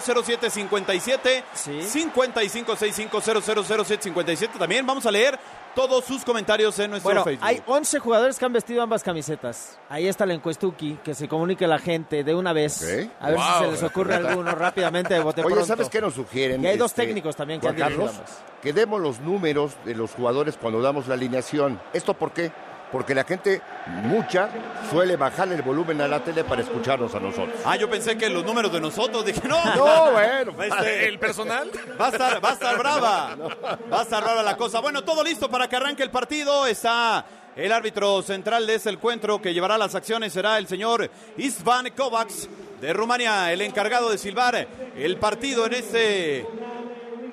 0757 Sí. 5565000757. También vamos a leer todos sus comentarios en nuestro Bueno, Facebook. hay 11 jugadores que han vestido ambas camisetas. Ahí está la encuestuki, que se comunique la gente de una vez. A ver si se les ocurre alguno rápidamente de bote Oye, pronto. ¿sabes qué nos sugieren? Y hay dos este, técnicos también que han dirigido Carlos, ambas. que demos los números de los jugadores cuando damos la alineación. ¿Esto por qué? Porque la gente, mucha, suele bajar el volumen a la tele para escucharnos a nosotros. Ah, yo pensé que los números de nosotros, dije, no. No, bueno. Este, ¿El personal? Va a estar, va a estar brava. Va a estar brava la cosa. Bueno, todo listo para que arranque el partido. Está el árbitro central de este encuentro que llevará las acciones. Será el señor Istvan Kovacs de Rumania, el encargado de silbar el partido en este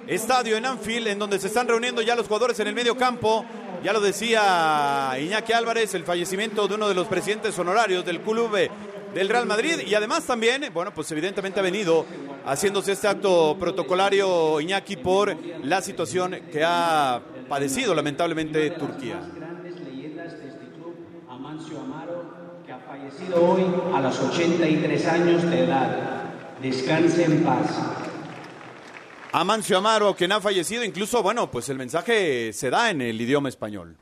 estadio en Anfield, en donde se están reuniendo ya los jugadores en el medio campo. Ya lo decía Iñaki Álvarez, el fallecimiento de uno de los presidentes honorarios del club eh, del Real Madrid. Y además también, bueno, pues evidentemente ha venido haciéndose este acto protocolario Iñaki por la situación que ha padecido lamentablemente Turquía. este Amancio Amaro, que ha fallecido hoy a los 83 años de edad. Descanse en paz. Amancio Amaro, quien ha fallecido, incluso, bueno, pues el mensaje se da en el idioma español.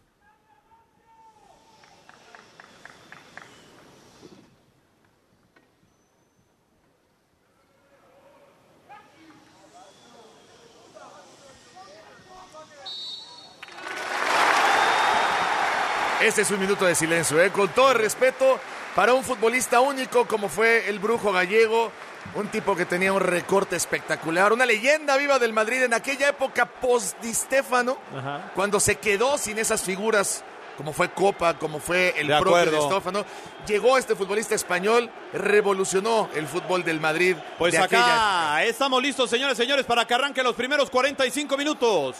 Este es un minuto de silencio, ¿eh? con todo el respeto para un futbolista único como fue el brujo gallego, un tipo que tenía un recorte espectacular, una leyenda viva del Madrid en aquella época post-Di Stéfano, Ajá. cuando se quedó sin esas figuras como fue Copa, como fue el De propio Di acuerdo. Llegó este futbolista español, revolucionó el fútbol del Madrid. Pues de aquella época. acá estamos listos, señores, señores, para que arranquen los primeros 45 minutos.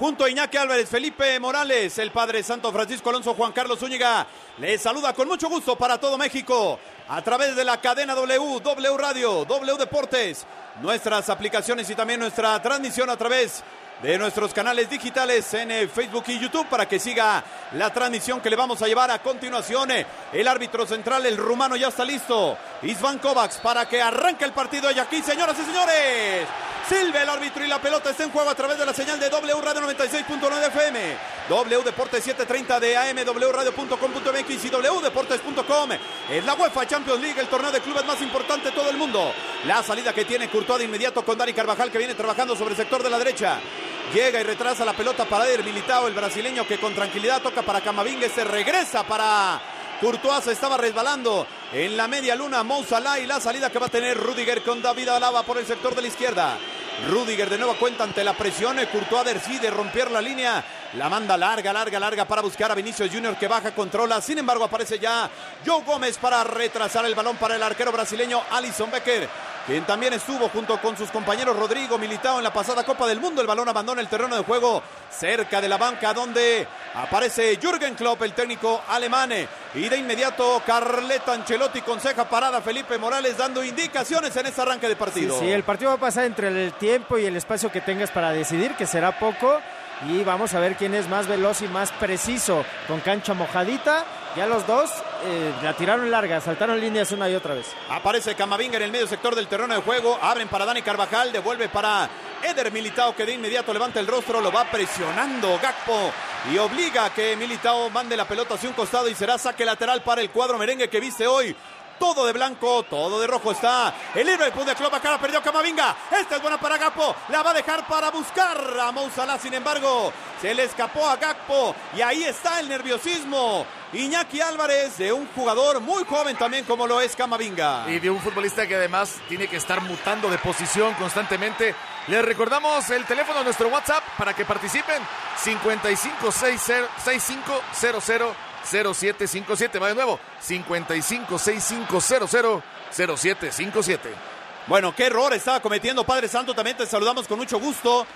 Junto a Iñaki Álvarez, Felipe Morales, el Padre Santo Francisco Alonso, Juan Carlos Zúñiga, les saluda con mucho gusto para todo México a través de la cadena W, W Radio, W Deportes, nuestras aplicaciones y también nuestra transmisión a través nuestros canales digitales en eh, Facebook y YouTube para que siga la transmisión que le vamos a llevar a continuación. Eh, El árbitro central, el rumano, ya está listo. Isvan Kovacs para que arranque el partido. Y aquí, señoras y señores, silbe el árbitro y la pelota está en juego a través de la señal de W Radio 96.9 FM, W Deportes 730 de AM, wradio.com.mx y wdeportes.com. Es la UEFA Champions League, el torneo de clubes más importante de todo el mundo. La salida que tiene Courtois de inmediato con Dani Carvajal que viene trabajando sobre el sector de la derecha. Llega y retrasa la pelota para Eder Militao, el brasileño que con tranquilidad toca para Camavinga, se regresa para Courtois, se estaba resbalando en la media luna Mo Salah y la salida que va a tener Rudiger con David Alaba por el sector de la izquierda. Rudiger de nueva cuenta ante la presión, eh, Courtois decide romper la línea, la manda larga, larga, larga para buscar a Vinicius Junior que baja, controla, sin embargo aparece ya Joe Gómez para retrasar el balón para el arquero brasileño Alison Becker, quien también estuvo junto con sus compañeros Rodrigo Militao en la pasada Copa del Mundo, el balón abandona el terreno de juego cerca de la banca donde aparece Jürgen Klopp, el técnico alemán, y de inmediato Carleta Ancelotti con ceja parada Felipe Morales dando indicaciones en este arranque de Sí, partido. sí, el partido va a pasar entre el tiempo y el espacio que tengas para decidir, que será poco. Y vamos a ver quién es más veloz y más preciso. Con cancha mojadita, ya los dos eh, la tiraron larga, saltaron líneas una y otra vez. Aparece Camavinga en el medio sector del terreno de juego. Abren para Dani Carvajal. Devuelve para Eder Militao que de inmediato levanta el rostro. Lo va presionando Gakpo. Y obliga a que Militao mande la pelota hacia un costado y será saque lateral para el cuadro merengue que viste hoy. Todo de blanco, todo de rojo está. El héroe de Club Acá perdió Camavinga. Esta es buena para Gakpo. La va a dejar para buscar a Mo Salah. Sin embargo, se le escapó a Gakpo. Y ahí está el nerviosismo. Iñaki Álvarez de un jugador muy joven también como lo es Camavinga. Y de un futbolista que además tiene que estar mutando de posición constantemente. Les recordamos el teléfono de nuestro WhatsApp para que participen. 5565000757. Va de nuevo. 5565000757. Bueno, qué error estaba cometiendo Padre Santo. También te saludamos con mucho gusto.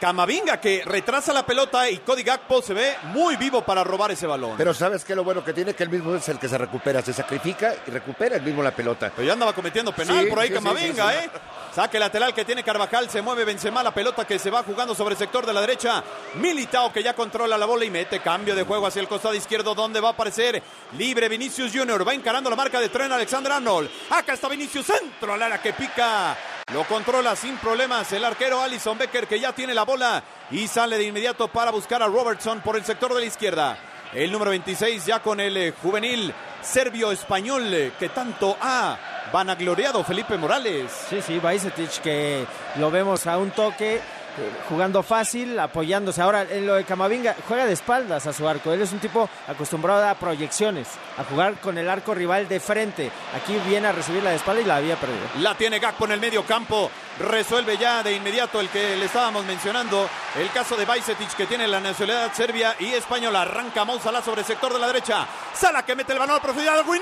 Camavinga que retrasa la pelota y Cody Gakpo se ve muy vivo para robar ese balón. Pero ¿sabes qué? Lo bueno que tiene que él mismo es el que se recupera, se sacrifica y recupera el mismo la pelota. Pero ya andaba cometiendo penal Sí, por ahí sí, Camavinga, sí. ¿eh? Saque lateral que tiene Carvajal, se mueve Benzema, la pelota que se va jugando sobre el sector de la derecha. Militao que ya controla la bola y mete cambio de juego hacia el costado izquierdo donde va a aparecer libre Vinicius Junior. Va encarando la marca de tren Alexander Arnold. Acá está Vinicius, centro al área que pica Lo controla sin problemas el arquero Alison Becker que ya tiene la bola y sale de inmediato para buscar a Robertson por el sector de la izquierda. El número 26 ya con el eh, juvenil serbio-español eh, que tanto ha vanagloriado Felipe Morales. Sí, sí, Bajcetic que lo vemos a un toque jugando fácil, apoyándose. Ahora, en lo de Camavinga, juega de espaldas a su arco. Él es un tipo acostumbrado a proyecciones, a jugar con el arco rival de frente. Aquí viene a recibir la de espalda y la había perdido. La tiene Gakpo en el medio campo. Resuelve ya de inmediato el que le estábamos mencionando. El caso de Bajcetic que tiene la nacionalidad serbia y española. Arranca Mousala sobre el sector de la derecha. Sala que mete el balón a profundidad. ¡Gol!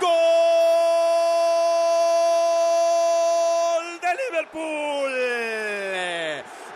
¡Gol de Liverpool!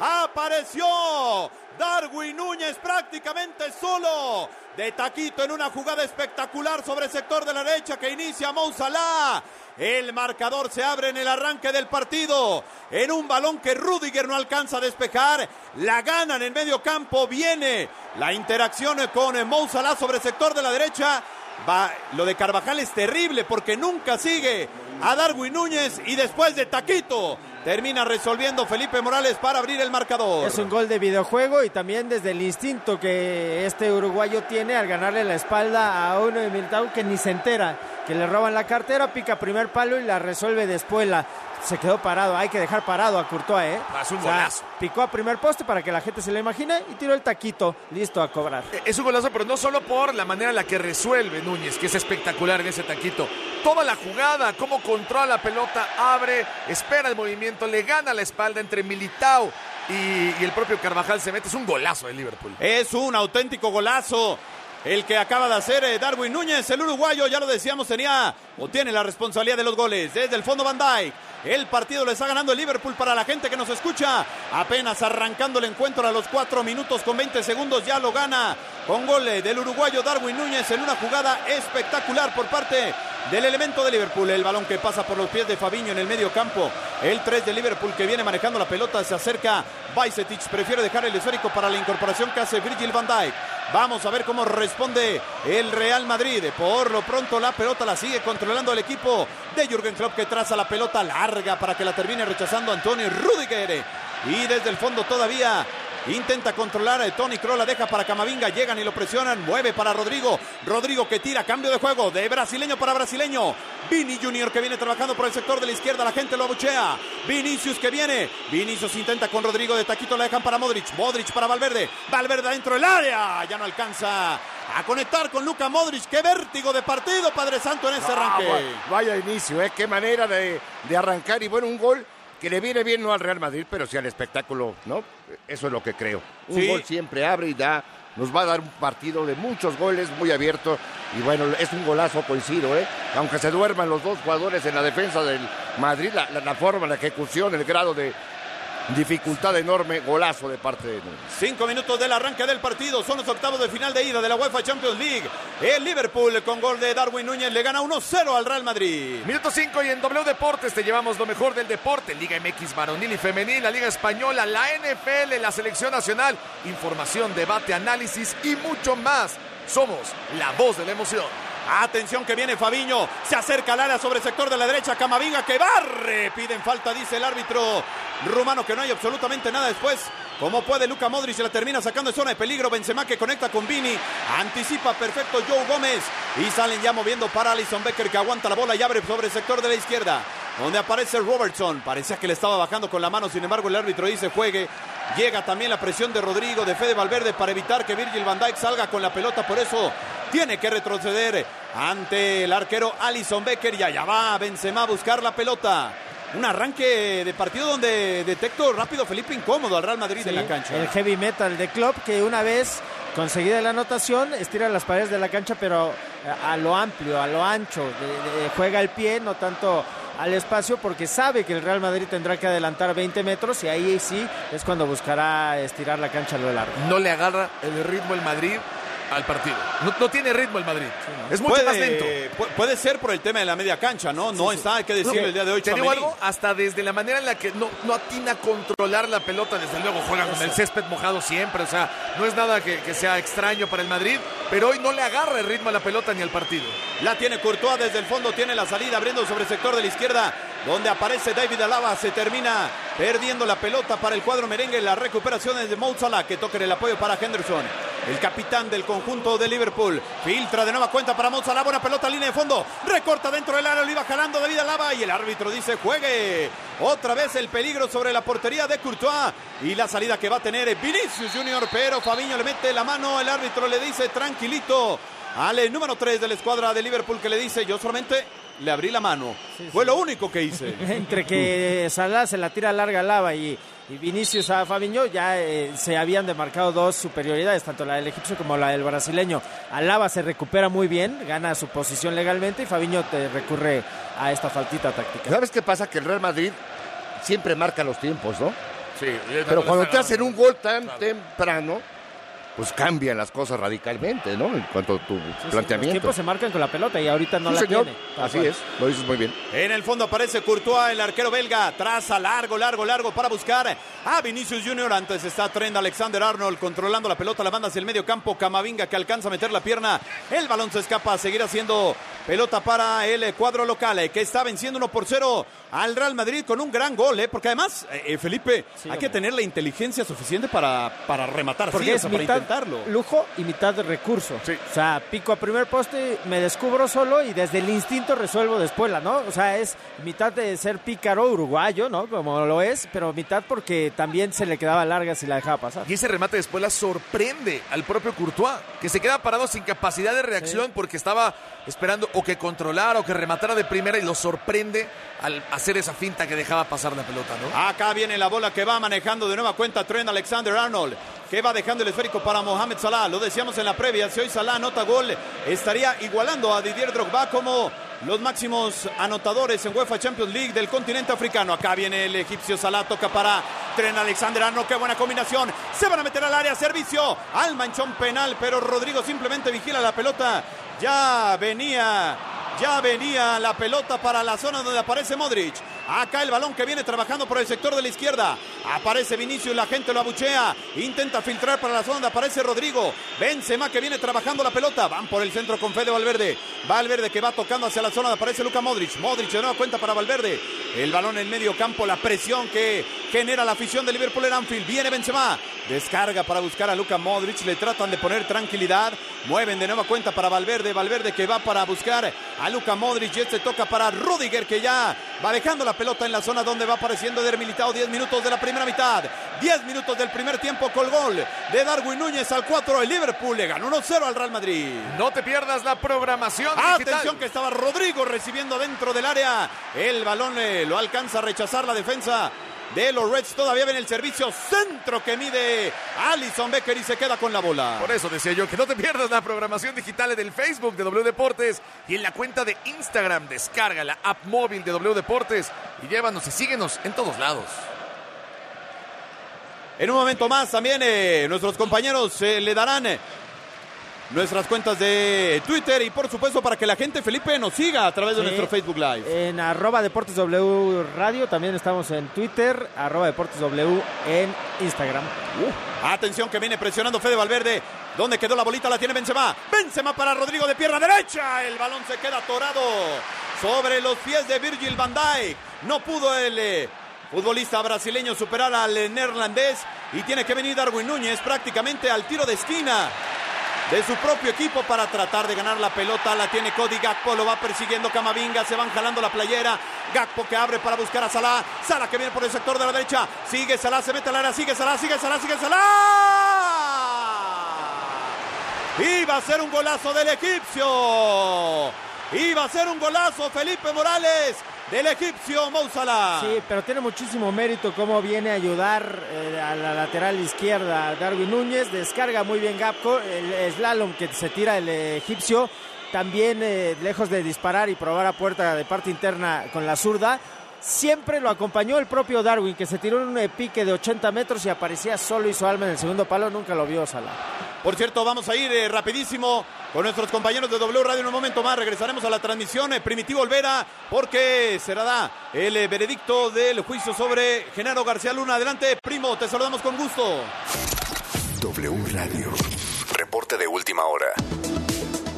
Apareció Darwin Núñez prácticamente solo taquito en una jugada espectacular sobre el sector de la derecha que inicia Mou Salah. El marcador se abre en el arranque del partido. En un balón que Rudiger no alcanza a despejar. La gana en medio campo. Viene la interacción con Mou Salah sobre el sector de la derecha. Va, lo de Carvajal es terrible porque nunca sigue a Darwin Núñez y después de taquito termina resolviendo Felipe Morales para abrir el marcador. Es un gol de videojuego y también desde el instinto que este uruguayo tiene al ganarle la espalda a uno de Militao que ni se entera, que le roban la cartera, pica primer palo y la resuelve de espuela. Se quedó parado, hay que dejar parado a Courtois, ¿eh? Es un O sea, golazo. picó a primer poste para que la gente se lo imagine y tiró el taquito, listo a cobrar. Es un golazo, pero no solo por la manera en la que resuelve Núñez, que es espectacular en ese taquito. Toda la jugada, cómo controla la pelota, abre, espera el movimiento, le gana la espalda entre Militao y, y el propio Carvajal se mete. Es un golazo de Liverpool. Es un auténtico golazo. El que acaba de hacer eh, Darwin Núñez, el uruguayo, ya lo decíamos, tenía o tiene la responsabilidad de los goles. Desde el fondo Van Dijk. El partido le está ganando el Liverpool para la gente que nos escucha. Apenas arrancando el encuentro a los 4 minutos con 20 segundos ya lo gana con gol eh, del uruguayo Darwin Núñez en una jugada espectacular por parte del elemento de Liverpool. El balón que pasa por los pies de Fabiño en el medio campo. El 3 de Liverpool que viene manejando la pelota se acerca. Bajcetic prefiere dejar el esférico para la incorporación que hace Virgil van Dijk. Vamos a ver cómo responde el Real Madrid. Por lo pronto la pelota la sigue controlando el equipo de Jürgen Klopp que traza la pelota larga para que la termine rechazando Antonio Rudiger. Y desde el fondo todavía Intenta controlar a Tony Kroos, la deja para Camavinga, llegan y lo presionan, mueve para Rodrigo, Rodrigo que tira, cambio de juego, de brasileño para brasileño, Vini Junior que viene trabajando por el sector de la izquierda, la gente lo abuchea, Vinicius que viene, Vinicius intenta con Rodrigo de taquito, la dejan para Modric, Modric para Valverde, Valverde dentro del área, ya no alcanza a conectar con Luca Modric, qué vértigo de partido, Padre Santo, en este Ah, arranque. vaya- vaya inicio, ¿eh? qué manera de, de arrancar y bueno, un gol que le viene bien no al Real Madrid, pero sí al espectáculo, ¿no? Eso es lo que creo. Un Sí. gol siempre abre y da, nos va a dar un partido de muchos goles, muy abierto y bueno, es un golazo, coincido, ¿eh? Aunque se duerman los dos jugadores en la defensa del Madrid, la, la- la forma, la ejecución, el grado de dificultad enorme, golazo de parte de Núñez. Cinco minutos del arranque del partido. Son los octavos de final de ida de la UEFA Champions League. El Liverpool con gol de Darwin Núñez le gana 1-0 al Real Madrid. Minuto 5 y en W Deportes te llevamos lo mejor del deporte. Liga MX varonil y femenil, la Liga Española, la NFL, la Selección Nacional. Información, debate, análisis y mucho más. Somos la voz de la emoción. Atención que viene Fabiño. Se acerca al área sobre el sector de la derecha. Camavinga que barre. Piden falta, dice el árbitro rumano que no hay absolutamente nada después. Como puede Luca Modric se la termina sacando de zona de peligro. Benzema que conecta con Vini. Anticipa perfecto Joe Gómez. Y salen ya moviendo para Alison Becker que aguanta la bola y abre sobre el sector de la izquierda. Donde aparece Robertson. Parecía que le estaba bajando con la mano. Sin embargo, el árbitro dice juegue. Llega también la presión de Rodrigo, de Fede Valverde para evitar que Virgil van Dijk salga con la pelota. Por eso tiene que retroceder ante el arquero Alison Becker. Y allá va Benzema a buscar la pelota. Un arranque de partido donde detecto rápido Felipe incómodo al Real Madrid en la cancha. El heavy metal de Klopp que una vez conseguida la anotación estira las paredes de la cancha pero a lo amplio, a lo ancho, de- de- juega el pie, no tanto al espacio porque sabe que el Real Madrid tendrá que adelantar 20 metros y ahí sí es cuando buscará estirar la cancha a lo largo. No le agarra el ritmo el Madrid al partido. No, no tiene ritmo el Madrid. Es mucho puede, más lento. pu- Puede ser por el tema de la media cancha, ¿no? No está, hay que decirlo el día de hoy. Te digo algo, hasta desde la manera en la que no, no atina a controlar la pelota, desde luego juegan con el césped mojado siempre, o sea, no es nada que, que sea extraño para el Madrid, pero hoy no le agarra el ritmo a la pelota ni al partido. La tiene Courtois desde el fondo, tiene la salida abriendo sobre el sector de la izquierda, donde aparece David Alaba, se termina perdiendo la pelota para el cuadro merengue, la recuperación es de Mo Salah, que toca el apoyo para Henderson, el capitán del conjunto de Liverpool, filtra de nueva cuenta para Mo Salah, buena pelota, línea de fondo, recorta dentro del área, lo iba jalando David Alaba y el árbitro dice juegue, otra vez el peligro sobre la portería de Courtois y la salida que va a tener Vinicius Junior, pero Fabiño le mete la mano, el árbitro le dice tranquilito, al eh, número 3 de la escuadra de Liverpool que le dice yo solamente le abrí la mano. Fue lo único que hice. Entre que Salah se la tira larga a Lava y, y Vinicius a Fabiño ya eh, se habían demarcado dos superioridades, tanto la del egipcio como la del brasileño. Alaba se recupera muy bien, gana su posición legalmente y Fabiño te recurre a esta faltita táctica. ¿Sabes qué pasa? Que el Real Madrid siempre marca los tiempos, ¿no? Sí, Pero cuando te hacen un gol tan temprano, pues cambian las cosas radicalmente, ¿no? En cuanto a tu Los planteamiento. tiempos se marcan con la pelota y ahorita no Sí, la señor. tiene. Así cual. es, lo dices muy bien. En el fondo aparece Courtois, el arquero belga. Traza largo, largo, largo para buscar a Vinicius Junior. Antes está Trent Alexander Arnold controlando la pelota. La banda hacia el medio campo. Camavinga que alcanza a meter la pierna. El balón se escapa. Seguirá siendo pelota para el cuadro local eh, que está venciendo 1 por 0 al Real Madrid con un gran gol. eh, Porque además, eh, eh, Felipe, Sí, hay que tener la inteligencia suficiente para, para rematar Porque es mitad intentarlo. lujo y mitad de recurso. Sí. O sea, pico a primer poste, me descubro solo y desde el instinto resuelvo después, ¿no? O sea, es mitad de ser pícaro uruguayo, ¿no? Como lo es, pero mitad porque también se le quedaba larga si la dejaba pasar. Y ese remate después la sorprende al propio Courtois, que se queda parado sin capacidad de reacción porque estaba esperando o que controlara o que rematara de primera y lo sorprende al hacer esa finta que dejaba pasar la pelota, ¿no? Acá viene la bola que va manejando de nueva cuenta Trent Alexander Arnold, que va dejando el esférico para Mohamed Salah. Lo decíamos en la previa, si hoy Salah anota gol, estaría igualando a Didier Drogba como los máximos anotadores en UEFA Champions League del continente africano. Acá viene el egipcio Salah, toca para Trent Alexander Arnold, qué buena combinación. Se van a meter al área, servicio al manchón penal, pero Rodrigo simplemente vigila la pelota. Ya venía ya venía la pelota para la zona donde aparece Modric. Acá el balón que viene trabajando por el sector de la izquierda. Aparece Vinicius, la gente lo abuchea. Intenta filtrar para la zona donde aparece Rodrigo. Benzema que viene trabajando la pelota. Van por el centro con Fede Valverde. Valverde que va tocando hacia la zona donde aparece Luca Modric. Modric de nueva cuenta para Valverde. El balón en medio campo, la presión que genera la afición de Liverpool en Anfield. Viene Benzema. Descarga para buscar a Luca Modric. Le tratan de poner tranquilidad. Mueven de nueva cuenta para Valverde. Valverde que va para buscar a Luca Modric. Este toca para Rudiger que ya va dejando la pelota en la zona donde va apareciendo Eder Militao. 10 minutos de la primera mitad. 10 minutos del primer tiempo con gol de Darwin Núñez al 4. El Liverpool le ganó 1-0 al Real Madrid. No te pierdas la programación digital. Atención que estaba Rodrigo recibiendo dentro del área. El balón eh, lo alcanza a rechazar la defensa de los Reds. Todavía ven el servicio centro que mide Alison Becker y se queda con la bola. Por eso decía yo que no te pierdas la programación digital en el Facebook de W Deportes y en la cuenta de Instagram. Descarga la app móvil de W Deportes y llévanos y síguenos en todos lados. En un momento más también eh, nuestros compañeros eh, le darán eh, nuestras cuentas de Twitter y por supuesto para que la gente, Felipe, nos siga a través de nuestro Facebook Live. En arroba Deportes W Radio, también estamos en Twitter, arroba Deportes W en Instagram. Atención que viene presionando Fede Valverde. ¿Dónde quedó la bolita? La tiene Benzema. Benzema para Rodrigo de pierna derecha. El balón se queda atorado sobre los pies de Virgil van Dijk. No pudo el eh, futbolista brasileño superar al neerlandés y tiene que venir Darwin Núñez prácticamente al tiro de esquina de su propio equipo para tratar de ganar la pelota. La tiene Cody Gakpo, lo va persiguiendo Camavinga, se van jalando la playera. Gakpo que abre para buscar a Salah. Salah que viene por el sector de la derecha. Sigue Salah, se mete al área, sigue Salah, sigue Salah, sigue Salah. Iba a ser un golazo del egipcio. Iba a ser un golazo Felipe Morales del egipcio Mo Salah. Sí, pero tiene muchísimo mérito cómo viene a ayudar eh, a la lateral izquierda Darwin Núñez. Descarga muy bien Gapco. El slalom que se tira el egipcio. También eh, lejos de disparar y probar a puerta de parte interna con la zurda. Siempre lo acompañó el propio Darwin, que se tiró en un pique de 80 metros y aparecía solo y su alma en el segundo palo, nunca lo vio Salah. Por cierto, vamos a ir eh, rapidísimo con nuestros compañeros de W Radio en un momento más. Regresaremos a la transmisión. Eh, Primitivo Olvera, porque será da el eh, veredicto del juicio sobre Genaro García Luna. Adelante, primo, te saludamos con gusto. W Radio. Reporte de última hora.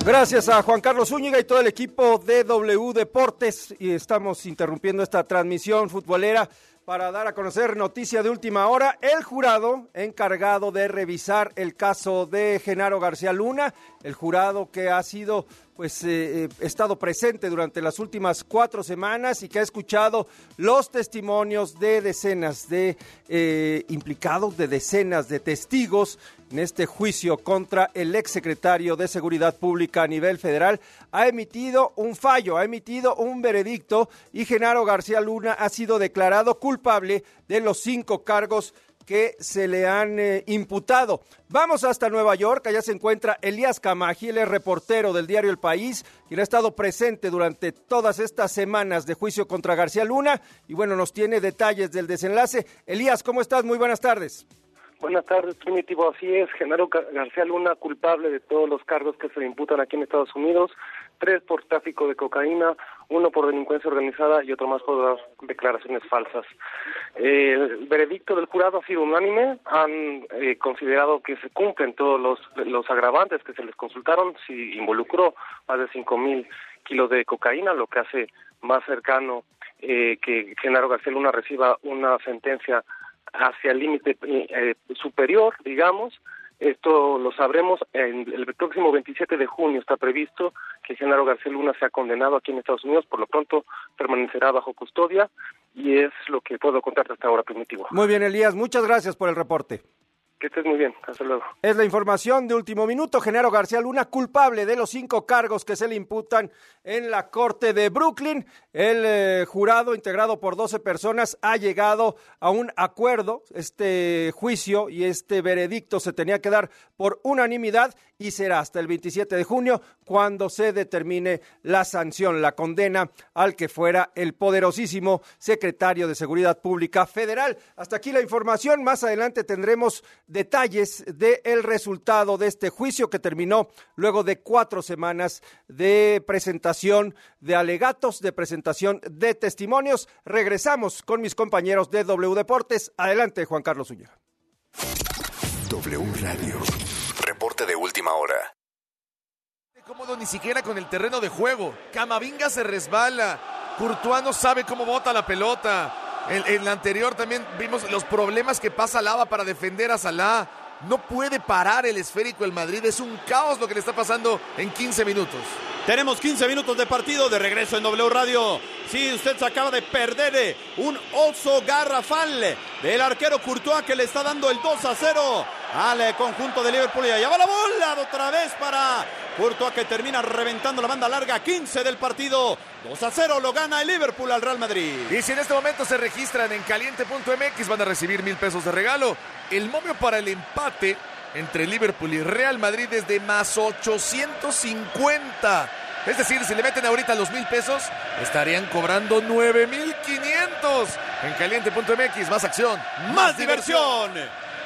Gracias a Juan Carlos Zúñiga y todo el equipo de W Deportes. Y estamos interrumpiendo esta transmisión futbolera para dar a conocer noticia de última hora. El jurado encargado de revisar el caso de Genaro García Luna, el jurado que ha sido pues eh, eh, estado presente durante las últimas cuatro semanas y que ha escuchado los testimonios de decenas de eh, implicados, de decenas de testigos en este juicio contra el exsecretario de Seguridad Pública a nivel federal, ha emitido un fallo, ha emitido un veredicto y Genaro García Luna ha sido declarado culpable de los cinco cargos que se le han eh, imputado. Vamos hasta Nueva York, allá se encuentra Elías Camaji, el reportero del diario El País, quien ha estado presente durante todas estas semanas de juicio contra García Luna y bueno, nos tiene detalles del desenlace. Elías, ¿cómo estás? Muy buenas tardes. Buenas tardes, Primitivo. Así es, Genaro García Luna, culpable de todos los cargos que se le imputan aquí en Estados Unidos, tres por tráfico de cocaína, uno por delincuencia organizada y otro más por declaraciones falsas. el veredicto del jurado ha sido unánime, han eh, considerado que se cumplen todos los, los agravantes que se les consultaron, si involucró más de cinco mil kilos de cocaína, lo que hace más cercano eh, que Genaro García Luna reciba una sentencia hacia el límite eh, superior, digamos. Esto lo sabremos en el próximo 27 de junio. Está previsto que Genaro García Luna sea condenado aquí en Estados Unidos. Por lo pronto permanecerá bajo custodia y es lo que puedo contarte hasta ahora, Primitivo. Muy bien, Elías. Muchas gracias por el reporte. Que estés muy bien. Hasta luego. Es la información de último minuto. Genaro García Luna, culpable de los cinco cargos que se le imputan en la Corte de Brooklyn. El eh, jurado, integrado por 12 personas, ha llegado a un acuerdo. Este juicio y este veredicto se tenía que dar por unanimidad y será hasta el 27 de junio cuando se determine la sanción, la condena al que fuera el poderosísimo secretario de Seguridad Pública Federal. Hasta aquí la información. Más adelante tendremos detalles del resultado de este juicio que terminó luego de cuatro semanas de presentación de alegatos, de presentación de testimonios. Regresamos con mis compañeros de W Deportes. Adelante, Juan Carlos Uña. W Radio. Reporte de última hora. Cómodo ni siquiera con el terreno de juego. Camavinga se resbala. Courtois no sabe cómo bota la pelota. En, la anterior también vimos los problemas que pasa Lava para defender a Salah. No puede parar el esférico el Madrid. Es un caos lo que le está pasando en 15 minutos. Tenemos 15 minutos de partido de regreso en W Radio. Sí, usted se acaba de perder eh, un oso garrafal del arquero Courtois que le está dando el 2 a 0 al conjunto de Liverpool. Y allá va la bola otra vez para Courtois que termina reventando la banda larga. 15 del partido. 2 a 0 lo gana el Liverpool al Real Madrid. Y si en este momento se registran en caliente.mx van a recibir mil pesos de regalo. El momio para el empate entre Liverpool y Real Madrid es de más 850. Es decir, si le meten ahorita los mil pesos, estarían cobrando 9500. En caliente.mx, más acción, más diversión.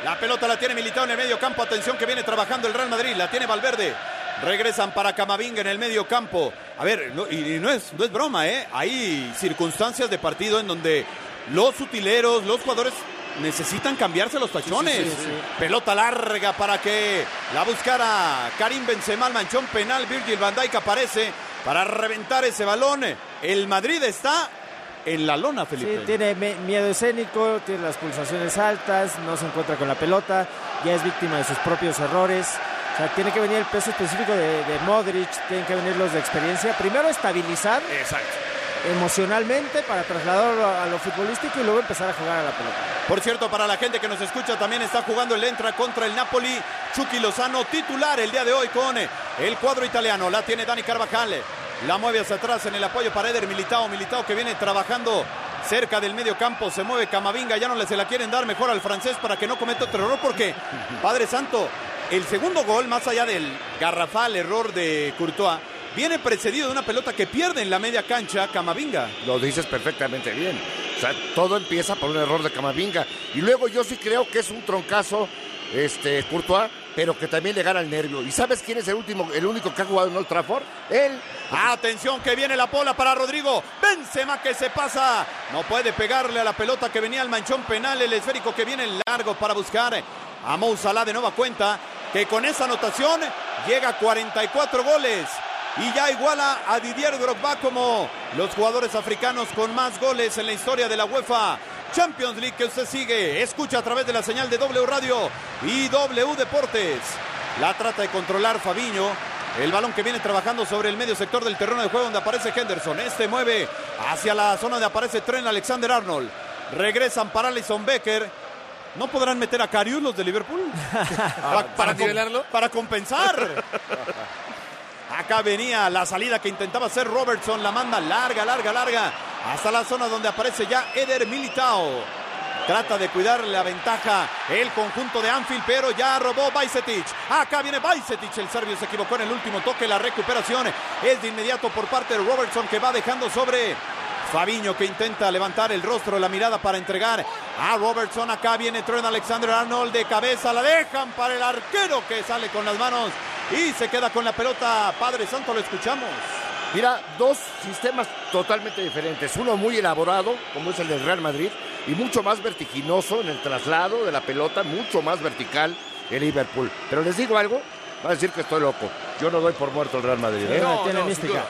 La pelota la tiene Militao en el medio campo. Atención que viene trabajando el Real Madrid. La tiene Valverde. Regresan para Camavinga en el medio campo. A ver, no, y no es, no es broma, ¿eh? Hay circunstancias de partido en donde los utileros, los jugadores necesitan cambiarse los tachones. Sí, sí, sí, sí. Pelota larga para que la buscara Karim Benzema, el manchón penal. Virgil van Dijk aparece para reventar ese balón. El Madrid está en la lona, Felipe. Sí, tiene miedo escénico, tiene las pulsaciones altas, no se encuentra con la pelota, ya es víctima de sus propios errores. O sea, tiene que venir el peso específico de, de Modric, tienen que venir los de experiencia. Primero estabilizar Exacto. emocionalmente para trasladarlo a, a lo futbolístico y luego empezar a jugar a la pelota. Por cierto, para la gente que nos escucha, también está jugando el Entra contra el Napoli. Chucky Lozano, titular el día de hoy con el cuadro italiano. La tiene Dani Carvajal. La mueve hacia atrás en el apoyo para Eder Militao. Militao que viene trabajando cerca del medio campo. Se mueve Camavinga. Ya no le se la quieren dar mejor al francés para que no cometa otro error. Porque, Padre Santo, el segundo gol, más allá del garrafal error de Courtois, viene precedido de una pelota que pierde en la media cancha Camavinga. Lo dices perfectamente bien. O sea, todo empieza por un error de Camavinga. Y luego yo sí creo que es un troncazo, este, Courtois, pero que también le gana el nervio. ¿Y sabes quién es el último, el único que ha jugado en Old Trafford? Él. Atención que viene la pola para Rodrigo. Benzema que se pasa. No puede pegarle a la pelota que venía al manchón penal. El esférico que viene largo para buscar a Mou Salah de nueva cuenta. Que con esa anotación llega a 44 goles. Y ya iguala a Didier Drogba como los jugadores africanos con más goles en la historia de la UEFA Champions League que usted sigue, escucha a través de la señal de W Radio y W Deportes. La trata de controlar Fabiño. El balón que viene trabajando sobre el medio sector del terreno de juego donde aparece Henderson. Este mueve hacia la zona donde aparece Tren Alexander Arnold. Regresan para Alison Becker. ¿No podrán meter a Carius los de Liverpool? ¿Para nivelarlo? Para compensar. Acá venía la salida que intentaba hacer Robertson. La manda larga, larga, larga. Hasta la zona donde aparece ya Eder Militao. Trata de cuidar la ventaja el conjunto de Anfield, pero ya robó Bajcetic. Acá viene Bajcetic, el serbio se equivocó en el último toque. La recuperación es de inmediato por parte de Robertson que va dejando sobre Fabiño que intenta levantar el rostro, la mirada para entregar a Robertson. Acá viene Trent Alexander Arnold de cabeza, la dejan para el arquero que sale con las manos y se queda con la pelota. Padre Santo, lo escuchamos. Mira, dos sistemas totalmente diferentes. Uno muy elaborado, como es el del Real Madrid, y mucho más vertiginoso en el traslado de la pelota, mucho más vertical el Liverpool. Pero les digo algo, va a decir que estoy loco. Yo no doy por muerto el Real Madrid. ¿eh? No, tiene no, sin mística. duda.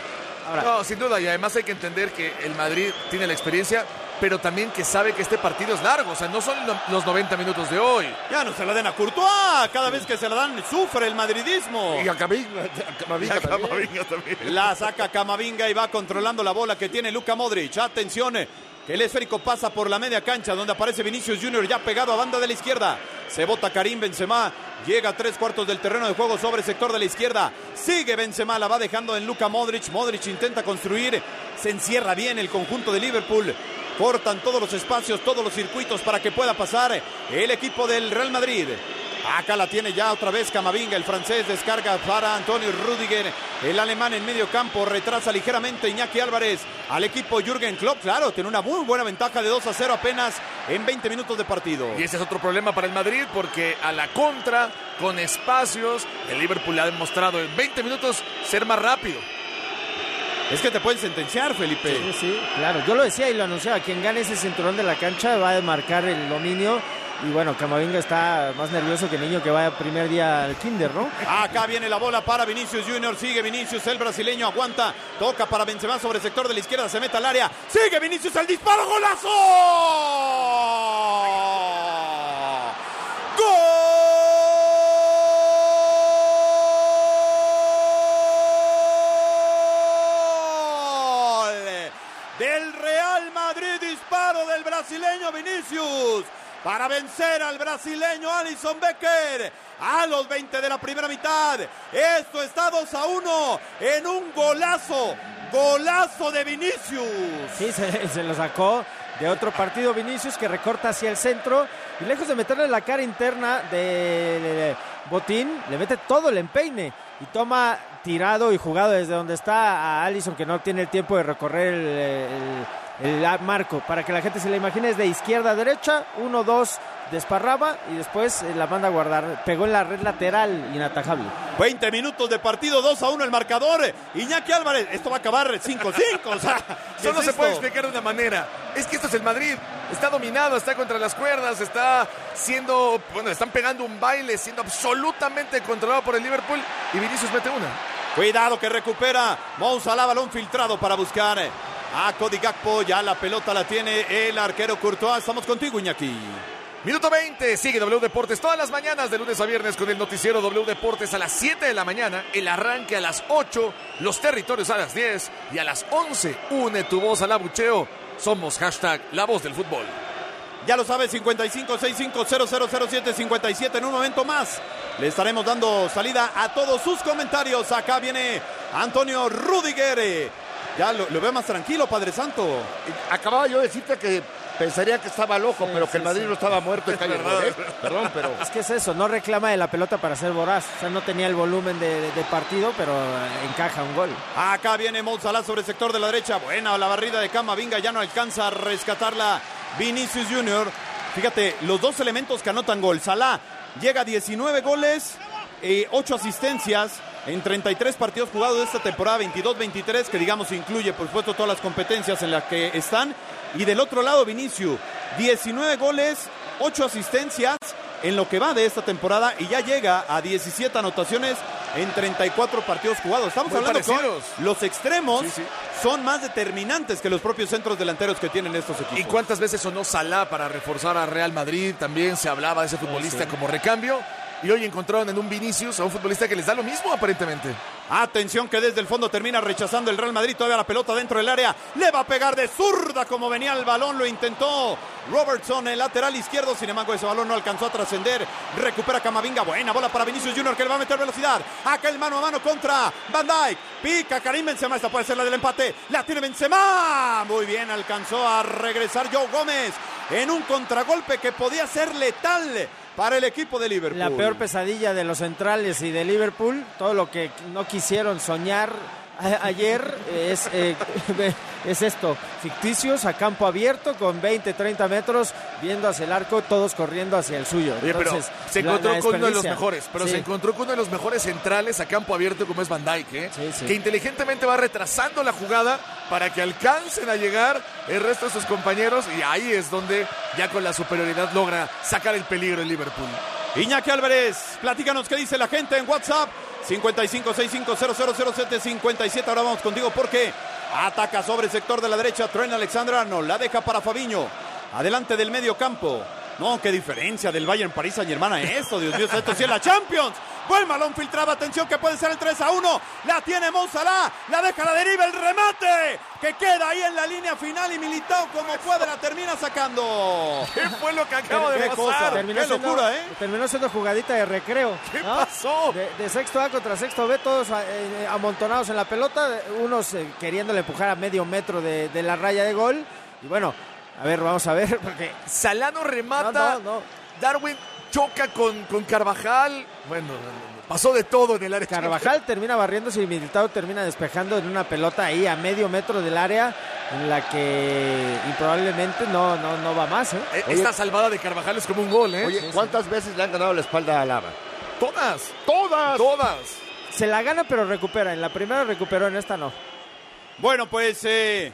Ahora- No, sin duda, y además hay que entender que el Madrid tiene la experiencia, pero también que sabe que este partido es largo, o sea, no son lo- los 90 minutos de hoy. Ya no se la den a Courtois. Cada vez que se la dan, sufre el madridismo. Y a Camavinga, a Camavinga también. La saca Camavinga y va controlando la bola que tiene Luka Modric. Atención, eh, que el esférico pasa por la media cancha donde aparece Vinicius Junior ya pegado a banda de la izquierda. Se bota Karim Benzema. Llega a tres cuartos del terreno de juego sobre el sector de la izquierda. Sigue Benzema, la va dejando en Luka Modric. Modric intenta construir. Se encierra bien el conjunto de Liverpool. Cortan todos los espacios, todos los circuitos para que pueda pasar el equipo del Real Madrid. Acá la tiene ya otra vez Camavinga, el francés descarga para Antonio Rudiger, el alemán en medio campo, retrasa ligeramente Iñaki Álvarez al equipo Jürgen Klopp, claro, tiene una muy buena ventaja de 2 a 0 apenas en 20 minutos de partido. Y ese es otro problema para el Madrid porque a la contra, con espacios, el Liverpool ha demostrado en 20 minutos ser más rápido. Es que te pueden sentenciar, Felipe. Sí, sí, claro. Yo lo decía y lo anunciaba. Quien gane ese cinturón de la cancha va a marcar el dominio. Y bueno, Camavinga está más nervioso que el niño que va primer día al kinder, ¿no? Acá viene la bola para Vinicius Junior, sigue Vinicius, el brasileño aguanta, toca para Benzema sobre el sector de la izquierda, se mete al área, sigue Vinicius el disparo, golazo. ¡Gol! Del Real Madrid, disparo del brasileño Vinicius para vencer al brasileño Alison Becker a los 20 de la primera mitad. Esto está 2 a 1 en un golazo, golazo de Vinicius. Sí, se, lo sacó de otro partido Vinicius que recorta hacia el centro y lejos de meterle la cara interna de, Botín, le mete todo el empeine y toma tirado y jugado desde donde está a Allison que no tiene el tiempo de recorrer el- el marco. Para que la gente se le imagine es de izquierda a derecha, uno, dos, desparraba y después eh, la manda a guardar. Pegó en la red lateral, inatajable. 20 minutos de partido, 2 a 1 el marcador. Iñaki Álvarez, esto va a acabar 5-5. O sea, ¿qué Solo es se puede explicar de una manera. Es que esto es el Madrid. Está dominado, está contra las cuerdas, está siendo, bueno, están pegando un baile, siendo absolutamente controlado por el Liverpool y Vinicius mete una. Cuidado que recupera Mou Salah, balón filtrado para buscar a Cody Gakpo. Ya la pelota la tiene el arquero Courtois. Estamos contigo, Iñaki. Minuto 20, sigue W Deportes todas las mañanas de lunes a viernes con el noticiero W Deportes a las 7 de la mañana, el arranque a las 8, los territorios a las 10 y a las 11 une tu voz al abucheo. Somos hashtag la voz del fútbol. Ya lo sabe, 5565000757 en un momento más. Le estaremos dando salida a todos sus comentarios. Acá viene Antonio Rudiger. Ya lo, lo veo más tranquilo, Padre Santo. Acababa yo de decirte que pensaría que estaba loco, Sí, pero que sí, el Madrid sí. no estaba muerto en calle Rodríguez. Perdón, pero Es que es eso, no reclama de la pelota para ser voraz. O sea, no tenía el volumen de, de- de partido, pero eh, encaja un gol. Acá viene Mo Salah sobre el sector de la derecha. Buena la barrida de Camavinga, ya no alcanza a rescatarla Vinicius Junior. Fíjate, los dos elementos que anotan gol. Salah llega a 19 goles, y 8 asistencias en 33 partidos jugados de esta temporada 22-23, que digamos incluye por supuesto todas las competencias en las que están. Y del otro lado Vinicius, 19 goles, 8 asistencias en lo que va de esta temporada y ya llega a 17 anotaciones en 34 partidos jugados. Estamos Muy hablando que parecidos. los extremos Sí, sí. son más determinantes que los propios centros delanteros que tienen estos equipos. ¿Y cuántas veces sonó Salah para reforzar a Real Madrid? También se hablaba de ese futbolista como recambio. Y hoy encontraron en un Vinicius a un futbolista que les da lo mismo aparentemente. Atención que desde el fondo termina rechazando el Real Madrid. Todavía la pelota dentro del área. Le va a pegar de zurda como venía el balón. Lo intentó Robertson, el lateral izquierdo. Sin embargo, ese balón no alcanzó a trascender. Recupera Camavinga. Buena bola para Vinicius Junior que le va a meter velocidad. Acá el mano a mano contra Van Dijk. Pica Karim Benzema. Esta puede ser la del empate. La tiene Benzema. Muy bien, alcanzó a regresar Joe Gómez en un contragolpe que podía ser letal para el equipo de Liverpool. La peor pesadilla de los centrales y de Liverpool, todo lo que no quisieron soñar ayer es, eh, es esto, ficticios a campo abierto con 20, 30 metros, viendo hacia el arco, todos corriendo hacia el suyo. Oye, pero Entonces, se encontró la con uno de los mejores, pero Sí. se encontró con uno de los mejores centrales a campo abierto como es Van Dijk, ¿eh? Sí, sí. que inteligentemente va retrasando la jugada para que alcancen a llegar el resto de sus compañeros y ahí es donde ya con la superioridad logra sacar el peligro el Liverpool. Iñaki Álvarez, platícanos qué dice la gente en WhatsApp. 5565000757. Ahora vamos contigo porque ataca sobre el sector de la derecha. Trent Alexander Arnold la deja para Fabiño. Adelante del medio campo. No, qué diferencia del Bayern París Saint Germain a esto, Dios mío, esto sí es la Champions. Buen balón filtrado, atención que puede ser el 3 a 1. La tiene Mo Salah, la deja a la deriva, el remate que queda ahí en la línea final y Militao como puede la termina sacando. ¿Qué fue lo que acaba de pasar? cosa. Terminó Qué siendo- locura, ¿eh? Terminó siendo jugadita de recreo. ¿Qué ¿no? pasó? De, de sexto A contra sexto B, todos eh, amontonados en la pelota, unos eh, queriéndole empujar a medio metro de, de la raya de gol. Y bueno, a ver, vamos a ver, porque Salano remata, No, no, no. Darwin choca con, con Carvajal. Bueno, pasó de todo en el área. Carvajal termina barriéndose y Militao termina despejando en una pelota ahí a medio metro del área en la que improbablemente no, no, no va más. ¿eh? Eh, Esta salvada de Carvajal es como un gol, ¿eh? Oye, ¿cuántas veces le han ganado la espalda a Lava? todas, ¡Todas! todas. Se la gana pero recupera. En la primera recuperó, en esta no. Bueno, pues eh,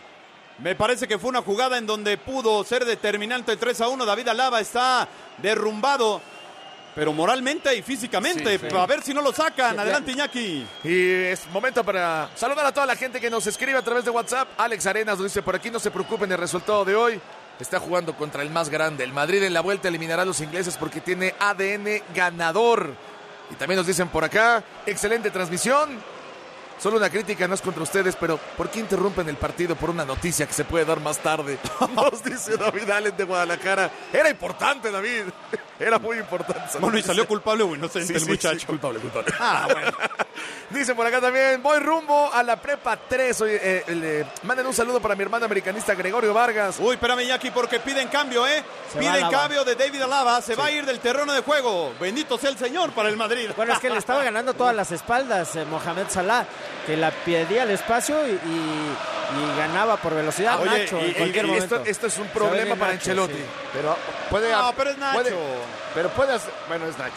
me parece que fue una jugada en donde pudo ser determinante 3 a 1. David Alaba está derrumbado, pero moralmente y físicamente. Sí, sí. A ver si no lo sacan. Adelante, Iñaki. Y es momento para saludar a toda la gente que nos escribe a través de WhatsApp. Alex Arenas nos dice, por aquí no se preocupen del resultado de hoy. Está jugando contra el más grande. El Madrid en la vuelta eliminará a los ingleses porque tiene ADN ganador. Y también nos dicen por acá, excelente transmisión. Solo una crítica, no es contra ustedes, pero ¿por qué interrumpen el partido por una noticia que se puede dar más tarde? Nos dice David Allen de Guadalajara. Era importante, David. Era muy importante. esa Bueno, y noticia. salió culpable o inocente Sí, el sí, muchacho. sí, culpable, culpable. Ah, bueno. Dice por acá también, voy rumbo a la prepa 3. Oye, eh, le- manden un saludo para mi hermano americanista Gregorio Vargas. Uy, espérame, Iñaki, porque piden cambio, ¿eh? Se va piden Alaba. cambio de David Alaba. Se va a ir del terreno de juego. Bendito sea el Señor para el Madrid. Bueno, es que le estaba ganando todas las espaldas eh, Mohamed Salah, que la pedía el espacio y, y- y ganaba por velocidad. Oye, Nacho, y- en cualquier y momento. Esto, esto es un problema para Nacho, Ancelotti. sí. Pero puede. No, pero es Nacho. puede- pero puede hacer- Bueno, es Nacho.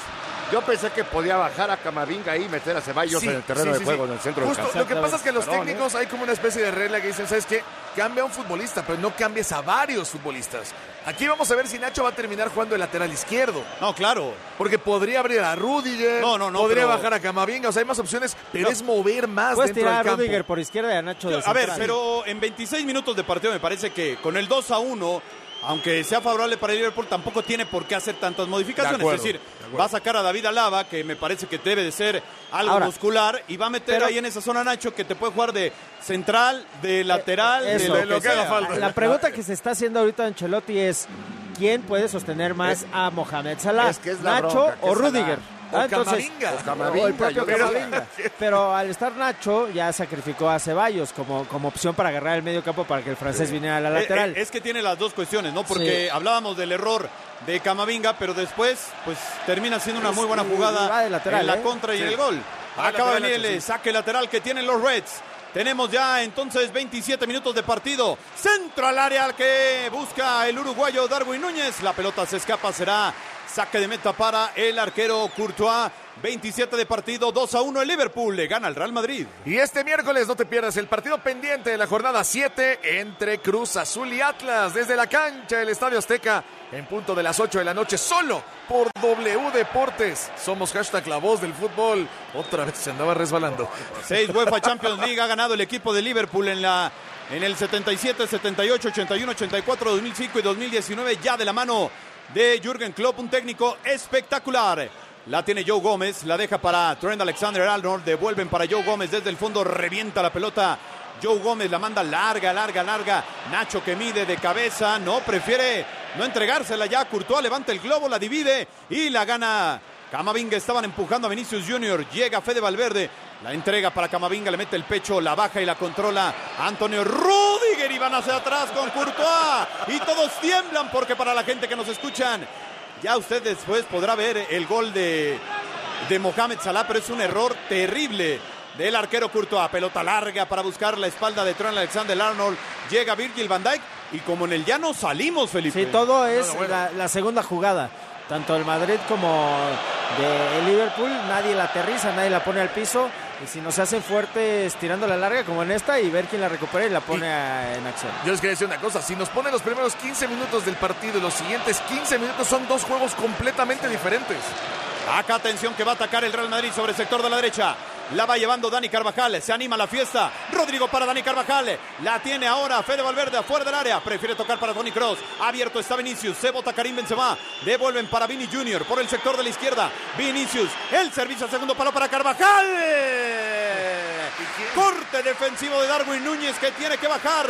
Yo pensé que podía bajar a Camavinga ahí y meter a Ceballos Sí, en el terreno sí, de sí, juego, sí. en el centro del Justo, campo. Lo que pasa es que los Perdón, técnicos hay como una especie de regla que dicen, ¿sabes qué? Cambia a un futbolista, pero no cambies a varios futbolistas. Aquí vamos a ver si Nacho va a terminar jugando de lateral izquierdo. No, claro. Porque podría abrir a Rudiger, No, no, no, podría pero- bajar a Camavinga, o sea, hay más opciones, pero No. es mover más Puedes dentro tirar del a campo. Rudiger por izquierda y a Nacho de A ver, pero en 26 minutos de partido me parece que con el 2 a 1, aunque sea favorable para el Liverpool, tampoco tiene por qué hacer tantas modificaciones. De acuerdo, es decir, de va a sacar a David Alaba, que me parece que debe de ser algo Ahora, muscular, y va a meter pero- ahí en esa zona Nacho que te puede jugar de central, de lateral, de eso. lo, De lo que haga falta. La pregunta que se está haciendo ahorita Ancelotti es ¿quién puede sostener más a Mohamed Salah? es que es la ¿Nacho bronca, o Salah. O Ah, entonces- Camavinga. O Camavinga, O el propio yo creo. Camavinga. Pero al estar Nacho, ya sacrificó a Ceballos como, como opción para agarrar el medio campo para que el francés viniera a la Eh, lateral. eh, Es que tiene las dos cuestiones, ¿no? Porque Sí. hablábamos del error de Camavinga, pero después, pues termina siendo una muy buena jugada de lateral, en la ¿eh? contra y Sí. el gol. Acaba de venir el saque lateral que tienen los Reds. Tenemos ya entonces 27 minutos de partido. Centro al área que busca el uruguayo Darwin Núñez. La pelota se escapa, será saque de meta para el arquero Courtois. 27 de partido, 2 a 1 el Liverpool. Le gana al Real Madrid. Y este miércoles no te pierdas el partido pendiente de la jornada 7 entre Cruz Azul y Atlas desde la cancha del Estadio Azteca en punto de las 8 de la noche solo por W Deportes. Somos hashtag la voz del fútbol. Otra vez se andaba resbalando. Seis UEFA Champions League ha ganado el equipo de Liverpool en la en el 77, 78, 81, 84, 2005 y 2019 ya de la mano de Jürgen Klopp, un técnico espectacular. La tiene Joe Gómez, la deja para Trent Alexander-Arnold, devuelven para Joe Gómez desde el fondo, revienta la pelota. Joe Gómez la manda larga, larga, larga. Nacho que mide de cabeza, no prefiere no entregársela ya. Courtois levanta el globo, la divide y la gana Camavinga estaban empujando a Vinicius Junior. Llega Fede Valverde. La entrega para Camavinga, le mete el pecho, la baja y la controla Antonio Rudiger. Y van hacia atrás con Courtois. Y todos tiemblan porque para la gente que nos escuchan, ya usted después podrá ver el gol de, de Mohamed Salah, pero es un error terrible del arquero Courtois. Pelota larga para buscar la espalda de Trent Alexander Arnold. Llega Virgil van Dijk. Y como en el llano salimos, Felipe. Sí, todo es no, bueno. la, la segunda jugada. Tanto el Madrid como de Liverpool, nadie la aterriza, nadie la pone al piso. Y si nos hacen fuertes tirando la larga como en esta y ver quién la recupera y la pone a- en acción. Yo les quería decir una cosa, si nos ponen los primeros 15 minutos del partido y los siguientes 15 minutos son dos juegos completamente diferentes. Acá atención que va a atacar el Real Madrid sobre el sector de la derecha. La va llevando Dani Carvajal. Se anima la fiesta. Rodrigo para Dani Carvajal. La tiene ahora Fede Valverde afuera del área. Prefiere tocar para Tony Cross. Abierto está Vinicius. Se bota Karim Benzema. Devuelven para Vini Junior por el sector de la izquierda. Vinicius. El servicio al segundo palo para Carvajal. Corte defensivo de Darwin Núñez que tiene que bajar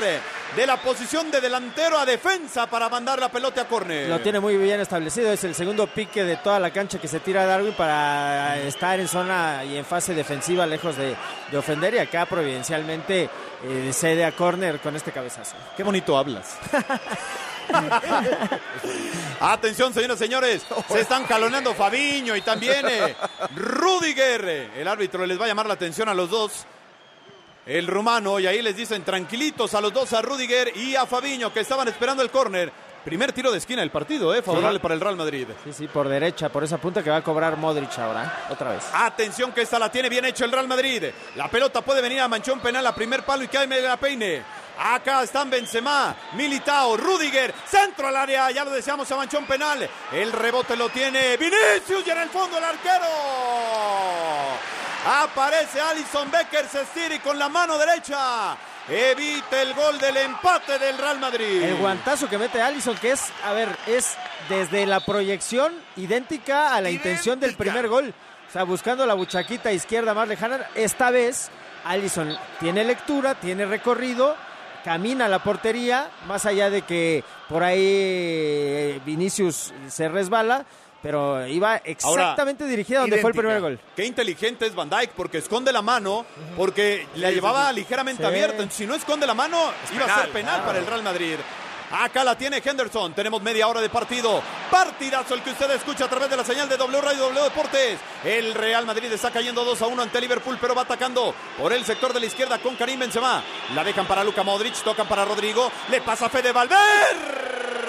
de la posición de delantero a defensa para mandar la pelota a córner. Lo tiene muy bien establecido. Es el segundo pique de toda la cancha que se tira Darwin para estar en zona y en fase defensiva, lejos de, de ofender. Y acá providencialmente eh, cede a córner con este cabezazo. Qué bonito hablas. Atención, señoras y señores. Se están jaloneando Fabiño y también eh, Rudiger. El árbitro les va a llamar la atención a los dos. El rumano, y ahí les dicen tranquilitos a los dos, a Rudiger y a Fabiño, que estaban esperando el córner. Primer tiro de esquina del partido, eh, favorable para el Real Madrid. Sí, sí, por derecha, por esa punta que va a cobrar Modric ahora. ¿eh? Otra vez. Atención que esta la tiene bien hecho el Real Madrid. La pelota puede venir a manchón penal a primer palo y cae la peine. Acá están Benzema, Militao, Rudiger, centro al área, ya lo deseamos a manchón penal. El rebote lo tiene Vinicius y en el fondo el arquero. Aparece Alison Becker, se estira y con la mano derecha evita el gol del empate del Real Madrid. El guantazo que mete Allison, que es, a ver, es desde la proyección idéntica a la intención del primer gol. O sea, buscando la buchaquita izquierda más lejana. Esta vez, Allison tiene lectura, tiene recorrido, camina a la portería, más allá de que por ahí eh, Vinicius se resbala, pero iba exactamente dirigida donde fue el primer gol. Qué inteligente es Van Dijk porque esconde la mano, porque la llevaba ligeramente Sí. abierta. Si no esconde la mano, iba a ser penal, para el Real Madrid. Acá la tiene Henderson. Tenemos media hora de partido. Partidazo el que usted escucha a través de la señal de W Radio W Deportes. El Real Madrid está cayendo 2 a 1 ante Liverpool, pero va atacando por el sector de la izquierda con Karim Benzema. La dejan para Luka Modric, tocan para Rodrigo. Le pasa Fede Valverde.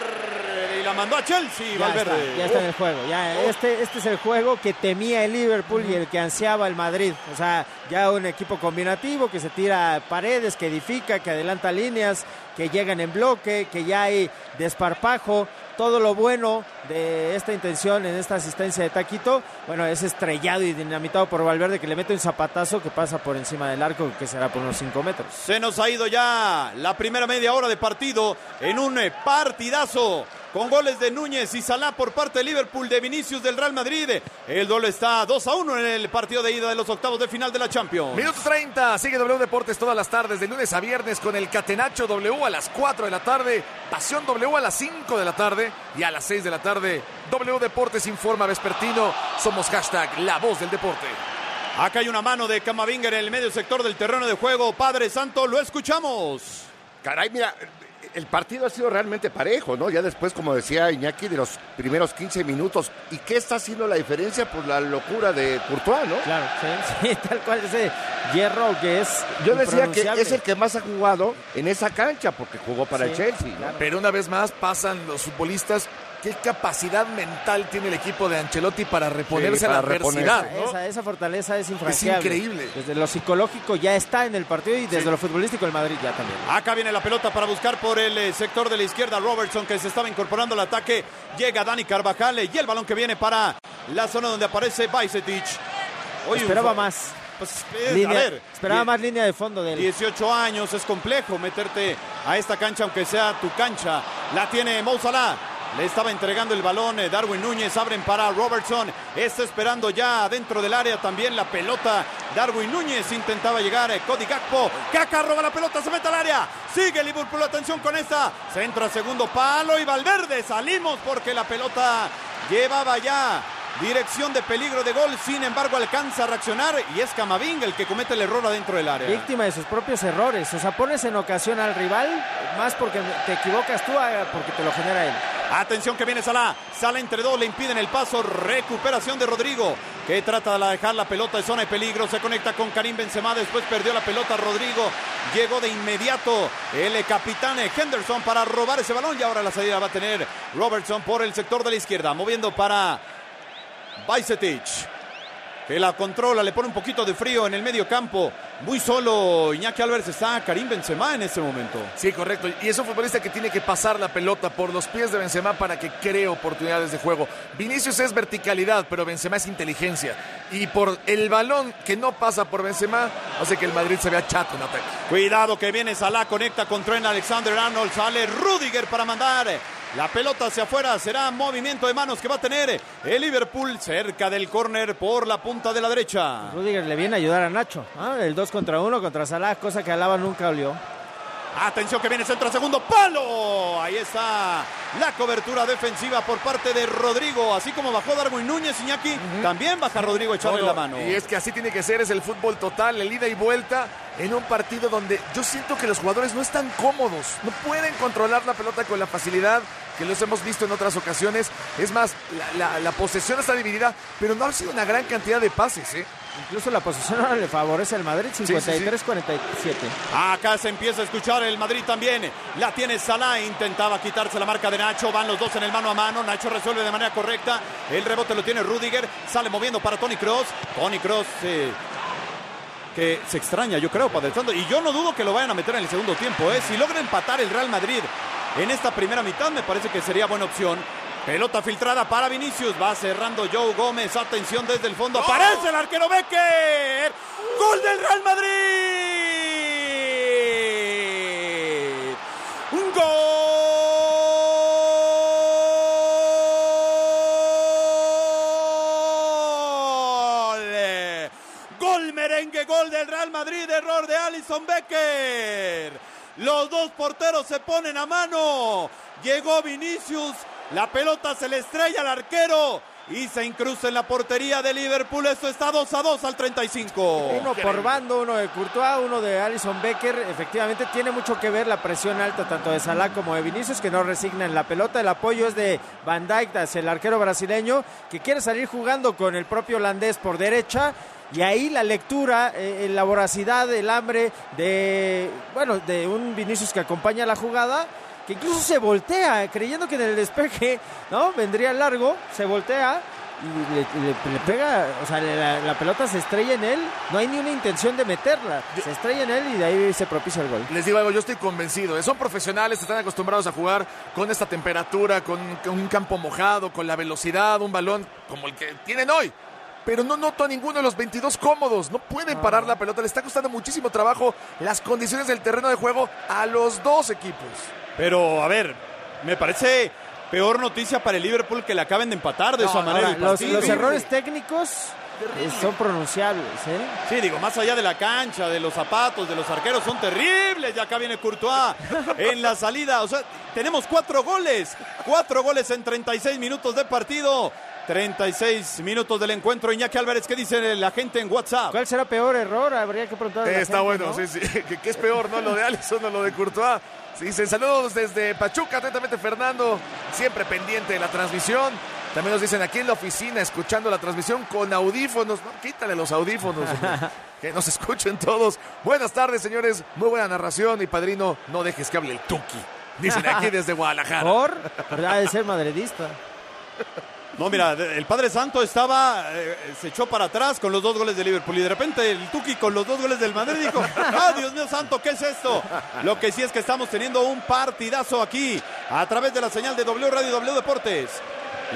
Y la mandó a Chelsea, Ya Valverde. está, ya está en el juego. Ya, este, este es el juego que temía el Liverpool y el que ansiaba el Madrid. O sea, ya un equipo combinativo que se tira paredes, que edifica, que adelanta líneas, que llegan en bloque, que ya hay desparpajo. Todo lo bueno de esta intención en esta asistencia de Taquito, bueno, es estrellado y dinamitado por Valverde que le mete un zapatazo que pasa por encima del arco, que será por unos 5 metros. Se nos ha ido ya la primera media hora de partido en un partidazo con goles de Núñez y Salah por parte de Liverpool, de Vinicius del Real Madrid. El duelo está 2 a 1 en el partido de ida de los octavos de final de la Champions. Minuto 30, sigue W Deportes todas las tardes, de lunes a viernes con el Catenacho W a las 4 de la tarde, Pasión W a las 5 de la tarde y a las 6 de la tarde W Deportes informa vespertino. Somos hashtag La Voz del Deporte. Acá hay una mano de Camavinga en el medio sector del terreno de juego. Padre Santo, lo escuchamos. Caray, mira, el partido ha sido realmente parejo, ¿no? Ya después, como decía Iñaki, de los primeros 15 minutos. ¿Y qué está haciendo la diferencia? Pues la locura de Courtois, ¿no? Claro, sí, sí, tal cual ese hierro que es. Yo decía que es el que más ha jugado en esa cancha, porque jugó para el Chelsea. ¿no? Pero una vez más pasan los futbolistas. ¿Qué capacidad mental tiene el equipo de Ancelotti para reponerse Sí, a la reponerse. adversidad? ¿no? Esa, esa fortaleza es infranqueable. increíble. Desde lo psicológico ya está en el partido y desde lo futbolístico el Madrid ya también. Acá viene la pelota para buscar por el eh, sector de la izquierda Robertson que se estaba incorporando al ataque. Llega Dani Carvajal eh, y el balón que viene para la zona donde aparece Bajcetic. Esperaba más. Pues, eh, Línea- a ver, esperaba más línea de fondo de él. 18 años, es complejo meterte a esta cancha aunque sea tu cancha. La tiene Mo Salah. Le estaba entregando el balón eh, Darwin Núñez, abren para Robertson, está esperando ya dentro del área también la pelota. Darwin Núñez intentaba llegar, eh, Cody Gakpo, Caca roba la pelota, se mete al área, sigue Liverpool, atención con esta, se entra a segundo palo y Valverde, salimos porque la pelota llevaba ya dirección de peligro de gol, sin embargo alcanza a reaccionar y es Camavinga el que comete el error adentro del área. Víctima de sus propios errores. O sea, pones en ocasión al rival más porque te equivocas tú a- porque te lo genera él. Atención que viene Salah. Salah entre dos, le impiden el paso. Recuperación de Rodrigo, que trata de dejar la pelota de zona de peligro. Se conecta con Karim Benzema. Después perdió la pelota Rodrigo. Llegó de inmediato el capitán Henderson para robar ese balón. Y ahora la salida va a tener Robertson por el sector de la izquierda. Moviendo para Bajcetic. Que la controla, le pone un poquito de frío en el medio campo. Muy solo Iñaki Álvarez está Karim Benzema en este momento. Sí, correcto. Y es un futbolista que tiene que pasar la pelota por los pies de Benzema para que cree oportunidades de juego. Vinicius es verticalidad, pero Benzema es inteligencia. Y por el balón que no pasa por Benzema, hace que el Madrid se vea chato en ataque. Cuidado que viene Salah, conecta con Trent Alexander Arnold, sale Rudiger para mandar la pelota hacia afuera, será movimiento de manos que va a tener el Liverpool cerca del córner por la punta de la derecha. Rudiger le viene a ayudar a Nacho. ¿ah? El 2 contra 1 contra Salah, cosa que Alaba nunca olió. Atención que viene centro segundo palo. Ahí está la cobertura defensiva por parte de Rodrigo, así como bajó Darwin Núñez Iñaki, también baja Rodrigo echarle la mano. Y es que así tiene que ser, es el fútbol total, el ida y vuelta en un partido donde yo siento que los jugadores no están cómodos, no pueden controlar la pelota con la facilidad que los hemos visto en otras ocasiones. Es más, la, la- la posesión está dividida, pero no ha sido una gran cantidad de pases, ¿eh? Incluso la posición ahora le favorece al Madrid, sí, sí. 53-47. Acá se empieza a escuchar el Madrid también. La tiene Salah, intentaba quitarse la marca de Nacho. Van los dos en el mano a mano. Nacho resuelve de manera correcta. El rebote lo tiene Rudiger. Sale moviendo para Tony Cross. Tony Cross que se extraña, yo creo, Padre Santo. Y yo no dudo que lo vayan a meter en el segundo tiempo. ¿eh? Si logra empatar el Real Madrid en esta primera mitad, me parece que sería buena opción. Pelota filtrada para Vinicius. Va cerrando Joe Gómez. Atención desde el fondo. Aparece el arquero Becker. Gol del Real Madrid. Un gol. Gol merengue, gol del Real Madrid. Error de Alison Becker. Los dos porteros se ponen a mano. Llegó Vinicius. La pelota se le estrella al arquero y se incruza en la portería de Liverpool. Esto está 2 a 2 al 35. Uno por bando, uno de Courtois, uno de Alison Becker. Efectivamente tiene mucho que ver la presión alta tanto de Salah como de Vinicius que no resignan la pelota. El apoyo es de Van Dijk el arquero brasileño que quiere salir jugando con el propio holandés por derecha. Y ahí la lectura, eh, la voracidad, el hambre de, bueno, de un Vinicius que acompaña la jugada, que incluso se voltea, creyendo que en el despeje, ¿no? Vendría largo, se voltea y le, le- le pega, o sea, la, la pelota se estrella en él, no hay ni una intención de meterla, se estrella en él y de ahí se propicia el gol. Les digo algo, yo estoy convencido. Son profesionales, están acostumbrados a jugar con esta temperatura, con, con un campo mojado, con la velocidad, un balón como el que tienen hoy. Pero no noto a ninguno de los 22 cómodos. No pueden parar la pelota. Le está costando muchísimo trabajo las condiciones del terreno de juego a los dos equipos. Pero, a ver, me parece Peor noticia para el Liverpool que le acaben de empatar de esa manera. Ahora, los, errores técnicos eh, son pronunciables, ¿eh? Sí, digo, más allá de la cancha, de los zapatos, de los arqueros, son terribles. Y acá viene Courtois en la salida. O sea, tenemos cuatro goles. Cuatro goles en 36 minutos de partido. 36 minutos del encuentro. Iñaki Álvarez, ¿qué dice la gente en WhatsApp? ¿Cuál será peor error? Habría que preguntar. a la está gente, bueno, ¿no? sí, sí. ¿Qué, qué es peor, no? Lo de Alisson o lo de Courtois. Sí, Dicen saludos desde Pachuca, atentamente Fernando, siempre pendiente de la transmisión. También nos dicen aquí en la oficina, escuchando la transmisión con audífonos. No, quítale los audífonos, que nos escuchen todos. Buenas tardes, señores. Muy buena narración. Y padrino, no dejes que hable el Tuki. Dicen aquí desde Guadalajara. ¿Por? Ha de ser madridista. No, mira, el Padre Santo estaba, eh, se echó para atrás con los dos goles de Liverpool y de repente el Tuki con los dos goles del Madrid dijo, ¡ah, Dios mío santo, qué es esto! Lo que sí es que estamos teniendo un partidazo aquí a través de la señal de W Radio W Deportes.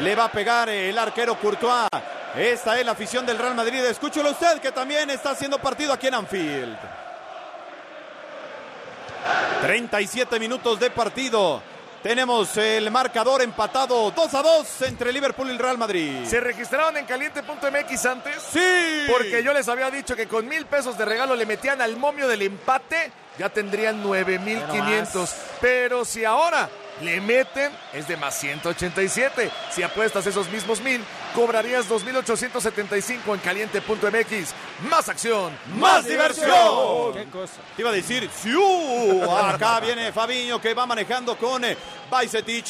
Le va a pegar el arquero Courtois. Esta es la afición del Real Madrid. Escúchelo usted que también está haciendo partido aquí en Anfield. 37 minutos de partido. Tenemos el marcador empatado 2 a 2 entre Liverpool y el Real Madrid. ¿Se registraron en caliente.mx antes? Sí. Porque yo les había dicho que con mil pesos de regalo le metían al momio del empate, ya tendrían nueve mil quinientos. Pero si ahora le meten, es de más 187. Si apuestas esos mismos mil, cobrarías 2.875 en caliente.mx. Más acción, ¡Más diversión! ¿Qué cosa? Te iba a decir, ¡siu! Acá viene Fabiño que va manejando con eh, Bajcetic.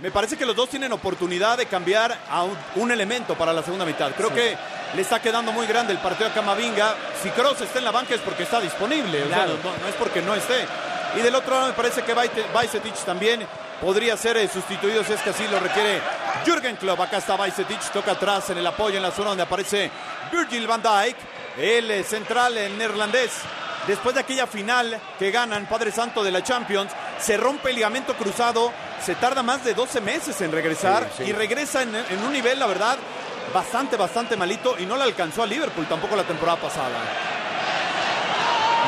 Me parece que los dos tienen oportunidad de cambiar a un, un elemento para la segunda mitad. Creo que le está quedando muy grande el partido a Camavinga. Si Kroos está en la banca es porque está disponible, o sea, Claro. no, no es porque no esté. Y del otro lado me parece que Bajcetic también podría ser eh, sustituido si es que así lo requiere Jürgen Klopp. Acá está Bajcetic, toca atrás en el apoyo en la zona donde aparece Virgil van Dijk, el eh, central, el neerlandés. Después de aquella final que ganan Padre Santo de la Champions, se rompe el ligamento cruzado, se tarda más de 12 meses en regresar Sí, sí. y regresa en, en un nivel, la verdad, bastante, bastante malito y no le alcanzó a Liverpool tampoco la temporada pasada.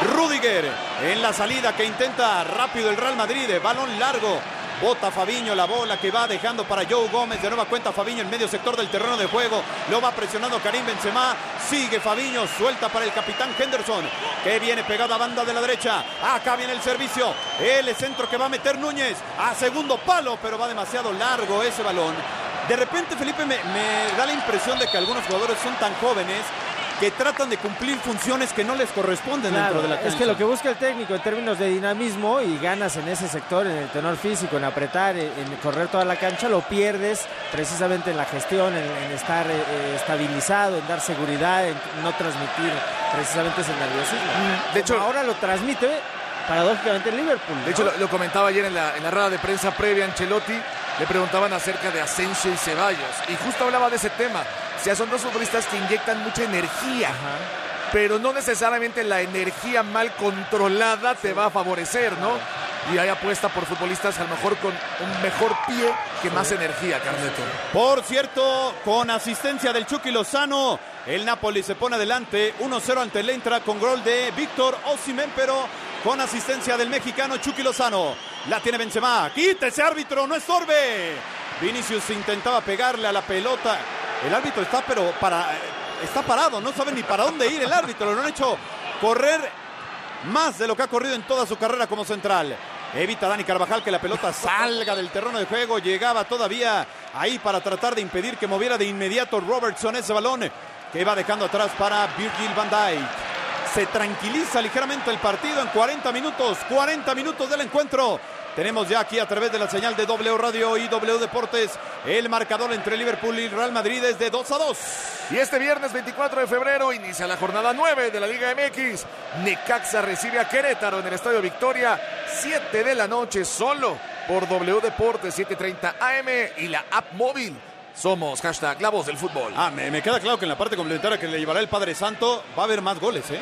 Rudiger en la salida que intenta rápido el Real Madrid, balón largo. Bota Fabiño la bola que va dejando para Joe Gómez. De nueva cuenta Fabiño en medio sector del terreno de juego. Lo va presionando Karim Benzema. Sigue Fabiño. Suelta para el capitán Henderson. Que viene pegado a banda de la derecha. Acá viene el servicio. El centro que va a meter Núñez. A segundo palo. Pero va demasiado largo ese balón. De repente Felipe me da la impresión de que algunos jugadores son tan jóvenes que tratan de cumplir funciones que no les corresponden Claro, dentro de la cancha. es que lo que busca el técnico en términos de dinamismo y ganas en ese sector, en el tenor físico, en apretar, en, correr toda la cancha, lo pierdes precisamente en la gestión, en, en estar eh, eh, estabilizado, en dar seguridad, en no transmitir precisamente ese nerviosismo. De hecho- Como ahora lo transmite paradójicamente el Liverpool. De ¿no? hecho, lo, lo comentaba ayer en la, en la rueda de prensa previa, Ancelotti le preguntaban acerca de Asensio y Ceballos. Y justo hablaba de ese tema. O sea, son dos futbolistas que inyectan mucha energía. Pero no necesariamente la energía mal controlada te va a favorecer, ¿no? Y hay apuesta por futbolistas a lo mejor con un mejor pie que más energía, Carneto. Por cierto, con asistencia del Chucky Lozano, el Napoli se pone adelante 1-0 ante el Eintra con gol de Víctor Osimhen, pero con asistencia del mexicano Chucky Lozano. La tiene Benzema. ¡Quítese, árbitro! ¡No estorbe! Vinicius intentaba pegarle a la pelota. El árbitro está, pero para, está parado. No sabe ni para dónde ir el árbitro. Lo han hecho correr más de lo que ha corrido en toda su carrera como central. Evita Dani Carvajal que la pelota salga del terreno de juego. Llegaba todavía ahí para tratar de impedir que moviera de inmediato Robertson ese balón que va dejando atrás para Virgil van Dijk. Se tranquiliza ligeramente el partido en 40 minutos. 40 minutos del encuentro. Tenemos ya aquí a través de la señal de W Radio y W Deportes el marcador entre Liverpool y Real Madrid es de 2 a 2. Y este viernes 24 de febrero inicia la jornada 9 de la Liga MX. Necaxa recibe a Querétaro en el Estadio Victoria, 7 de la noche solo por W Deportes 7:30 AM y la app móvil. Somos hashtag La Voz del Fútbol. Ah, me, me queda claro que en la parte complementaria que le llevará el Padre Santo va a haber más goles, ¿eh?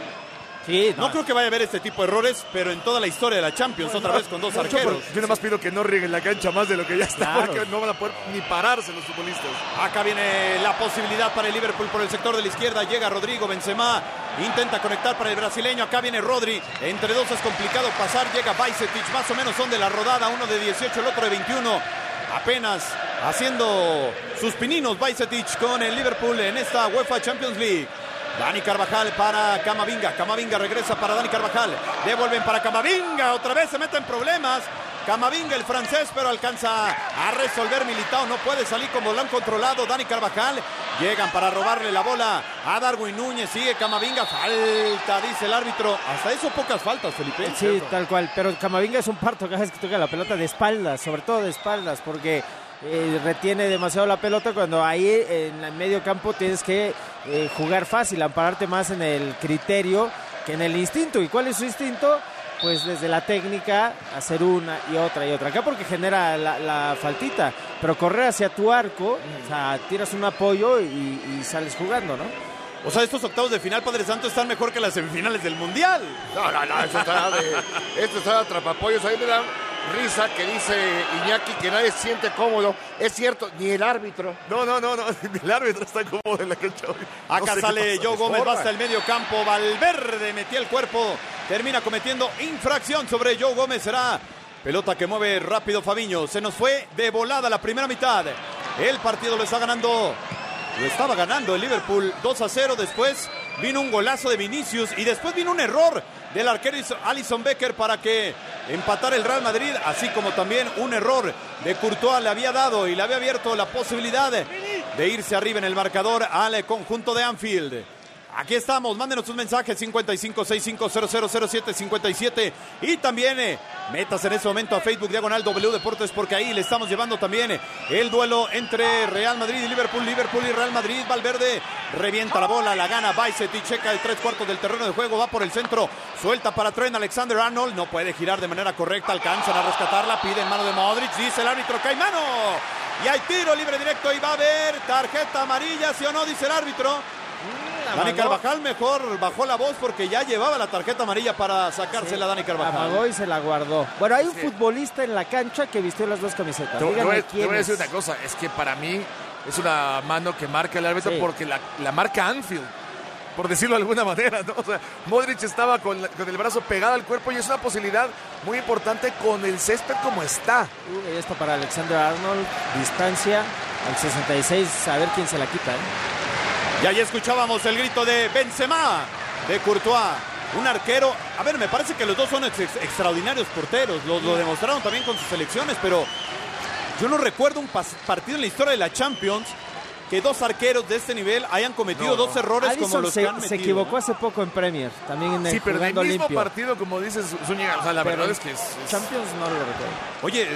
Sí, No creo que vaya a haber este tipo de errores, pero en toda la historia de la Champions, otra vez con dos arqueros. Yo nada más pido que no rieguen la cancha más de lo que ya está, Claro. porque no van a poder ni pararse los futbolistas. Acá viene la posibilidad para el Liverpool por el sector de la izquierda. Llega Rodrigo Benzema. Intenta conectar para el brasileño. Acá viene Rodri. Entre dos es complicado pasar. Llega Bajcetic. Más o menos son de la rodada. Uno de 18, el otro de 21. Apenas haciendo sus pininos Bajcetic con el Liverpool en esta UEFA Champions League. Dani Carvajal para Camavinga. Camavinga regresa para Dani Carvajal. Devuelven para Camavinga. Otra vez se mete en problemas. Camavinga el francés, pero alcanza a resolver Militao. No puede salir como lo han controlado Dani Carvajal. Llegan para robarle la bola a Darwin Núñez. Sigue Camavinga. Falta, dice el árbitro. Hasta eso pocas faltas, Felipe. Sí, tal cual. Pero Camavinga es un parto cada vez que toca la pelota de espaldas, sobre todo de espaldas, porque eh, retiene demasiado la pelota cuando ahí en el medio campo tienes que eh, jugar fácil, ampararte más en el criterio que en el instinto. ¿Y cuál es su instinto? Pues desde la técnica hacer una y otra y otra. Acá porque genera la, la faltita, pero correr hacia tu arco, o sea, tiras un apoyo y, y sales jugando, ¿no? O sea, estos octavos de final, Padre Santo, están mejor que las semifinales del Mundial. No, no, no, esto está de, esto está de atrapapollos. Ahí me da risa que dice Iñaki que nadie se siente cómodo. Es cierto, ni el árbitro. No, no, no, no, el árbitro está cómodo en la cancha hoy. Acá sé sale. Joe Gómez, va hasta el medio campo. Valverde metía el cuerpo. Termina cometiendo infracción sobre Joe Gómez. Será pelota que mueve rápido Fabiño. Se nos fue de volada la primera mitad. El partido lo está ganando. Lo estaba ganando el Liverpool 2 a 0. Después vino un golazo de Vinicius y después vino un error del arquero Alison Becker para que empatara el Real Madrid, así como también un error de Courtois le había dado y le había abierto la posibilidad de irse arriba en el marcador al conjunto de Anfield. Aquí estamos, mándenos sus mensajes 5565000757 y también eh, metas en ese momento a Facebook Diagonal W Deportes porque ahí le estamos llevando también eh, el duelo entre Real Madrid y Liverpool, Liverpool y Real Madrid, Valverde revienta la bola, la gana Bicet y checa el tres cuartos del terreno de juego, va por el centro, suelta para Trent Alexander Arnold, no puede girar de manera correcta, alcanzan a rescatarla, pide en mano de Modric, dice el árbitro que hay mano. Y hay tiro libre directo y va a haber tarjeta amarilla, sí o no, dice el árbitro. Dani Carvajal mejor bajó la voz porque ya llevaba la tarjeta amarilla para sacársela a Dani Carvajal. Amagó y se la guardó. Bueno, hay un futbolista en la cancha que vistió las dos camisetas. Te, voy, te quién voy a decir es. una cosa, es que para mí es una mano que marca el árbitro Sí. porque la, la marca Anfield, por decirlo de alguna manera, ¿no? O sea, Modric estaba con, la- con el brazo pegado al cuerpo y es una posibilidad muy importante con el césped como está. Uh, esto para Alexander Arnold, distancia al 66, a ver quién se la quita. ¿eh? Y ahí escuchábamos el grito de Benzema, de Courtois. Un arquero, a ver, me parece que los dos son ex- ex- extraordinarios porteros, lo, lo demostraron también con sus selecciones, pero yo no recuerdo un partido en la historia de la Champions que dos arqueros de este nivel hayan cometido No, dos errores como los se, que han se metido. equivocó ¿no? hace poco en Premier, también en el Sí, pero en el jugando mismo limpio. partido, como dices Zúñiga, o sea, la Pero verdad es que es... es- Champions no lo recuerdo. Oye,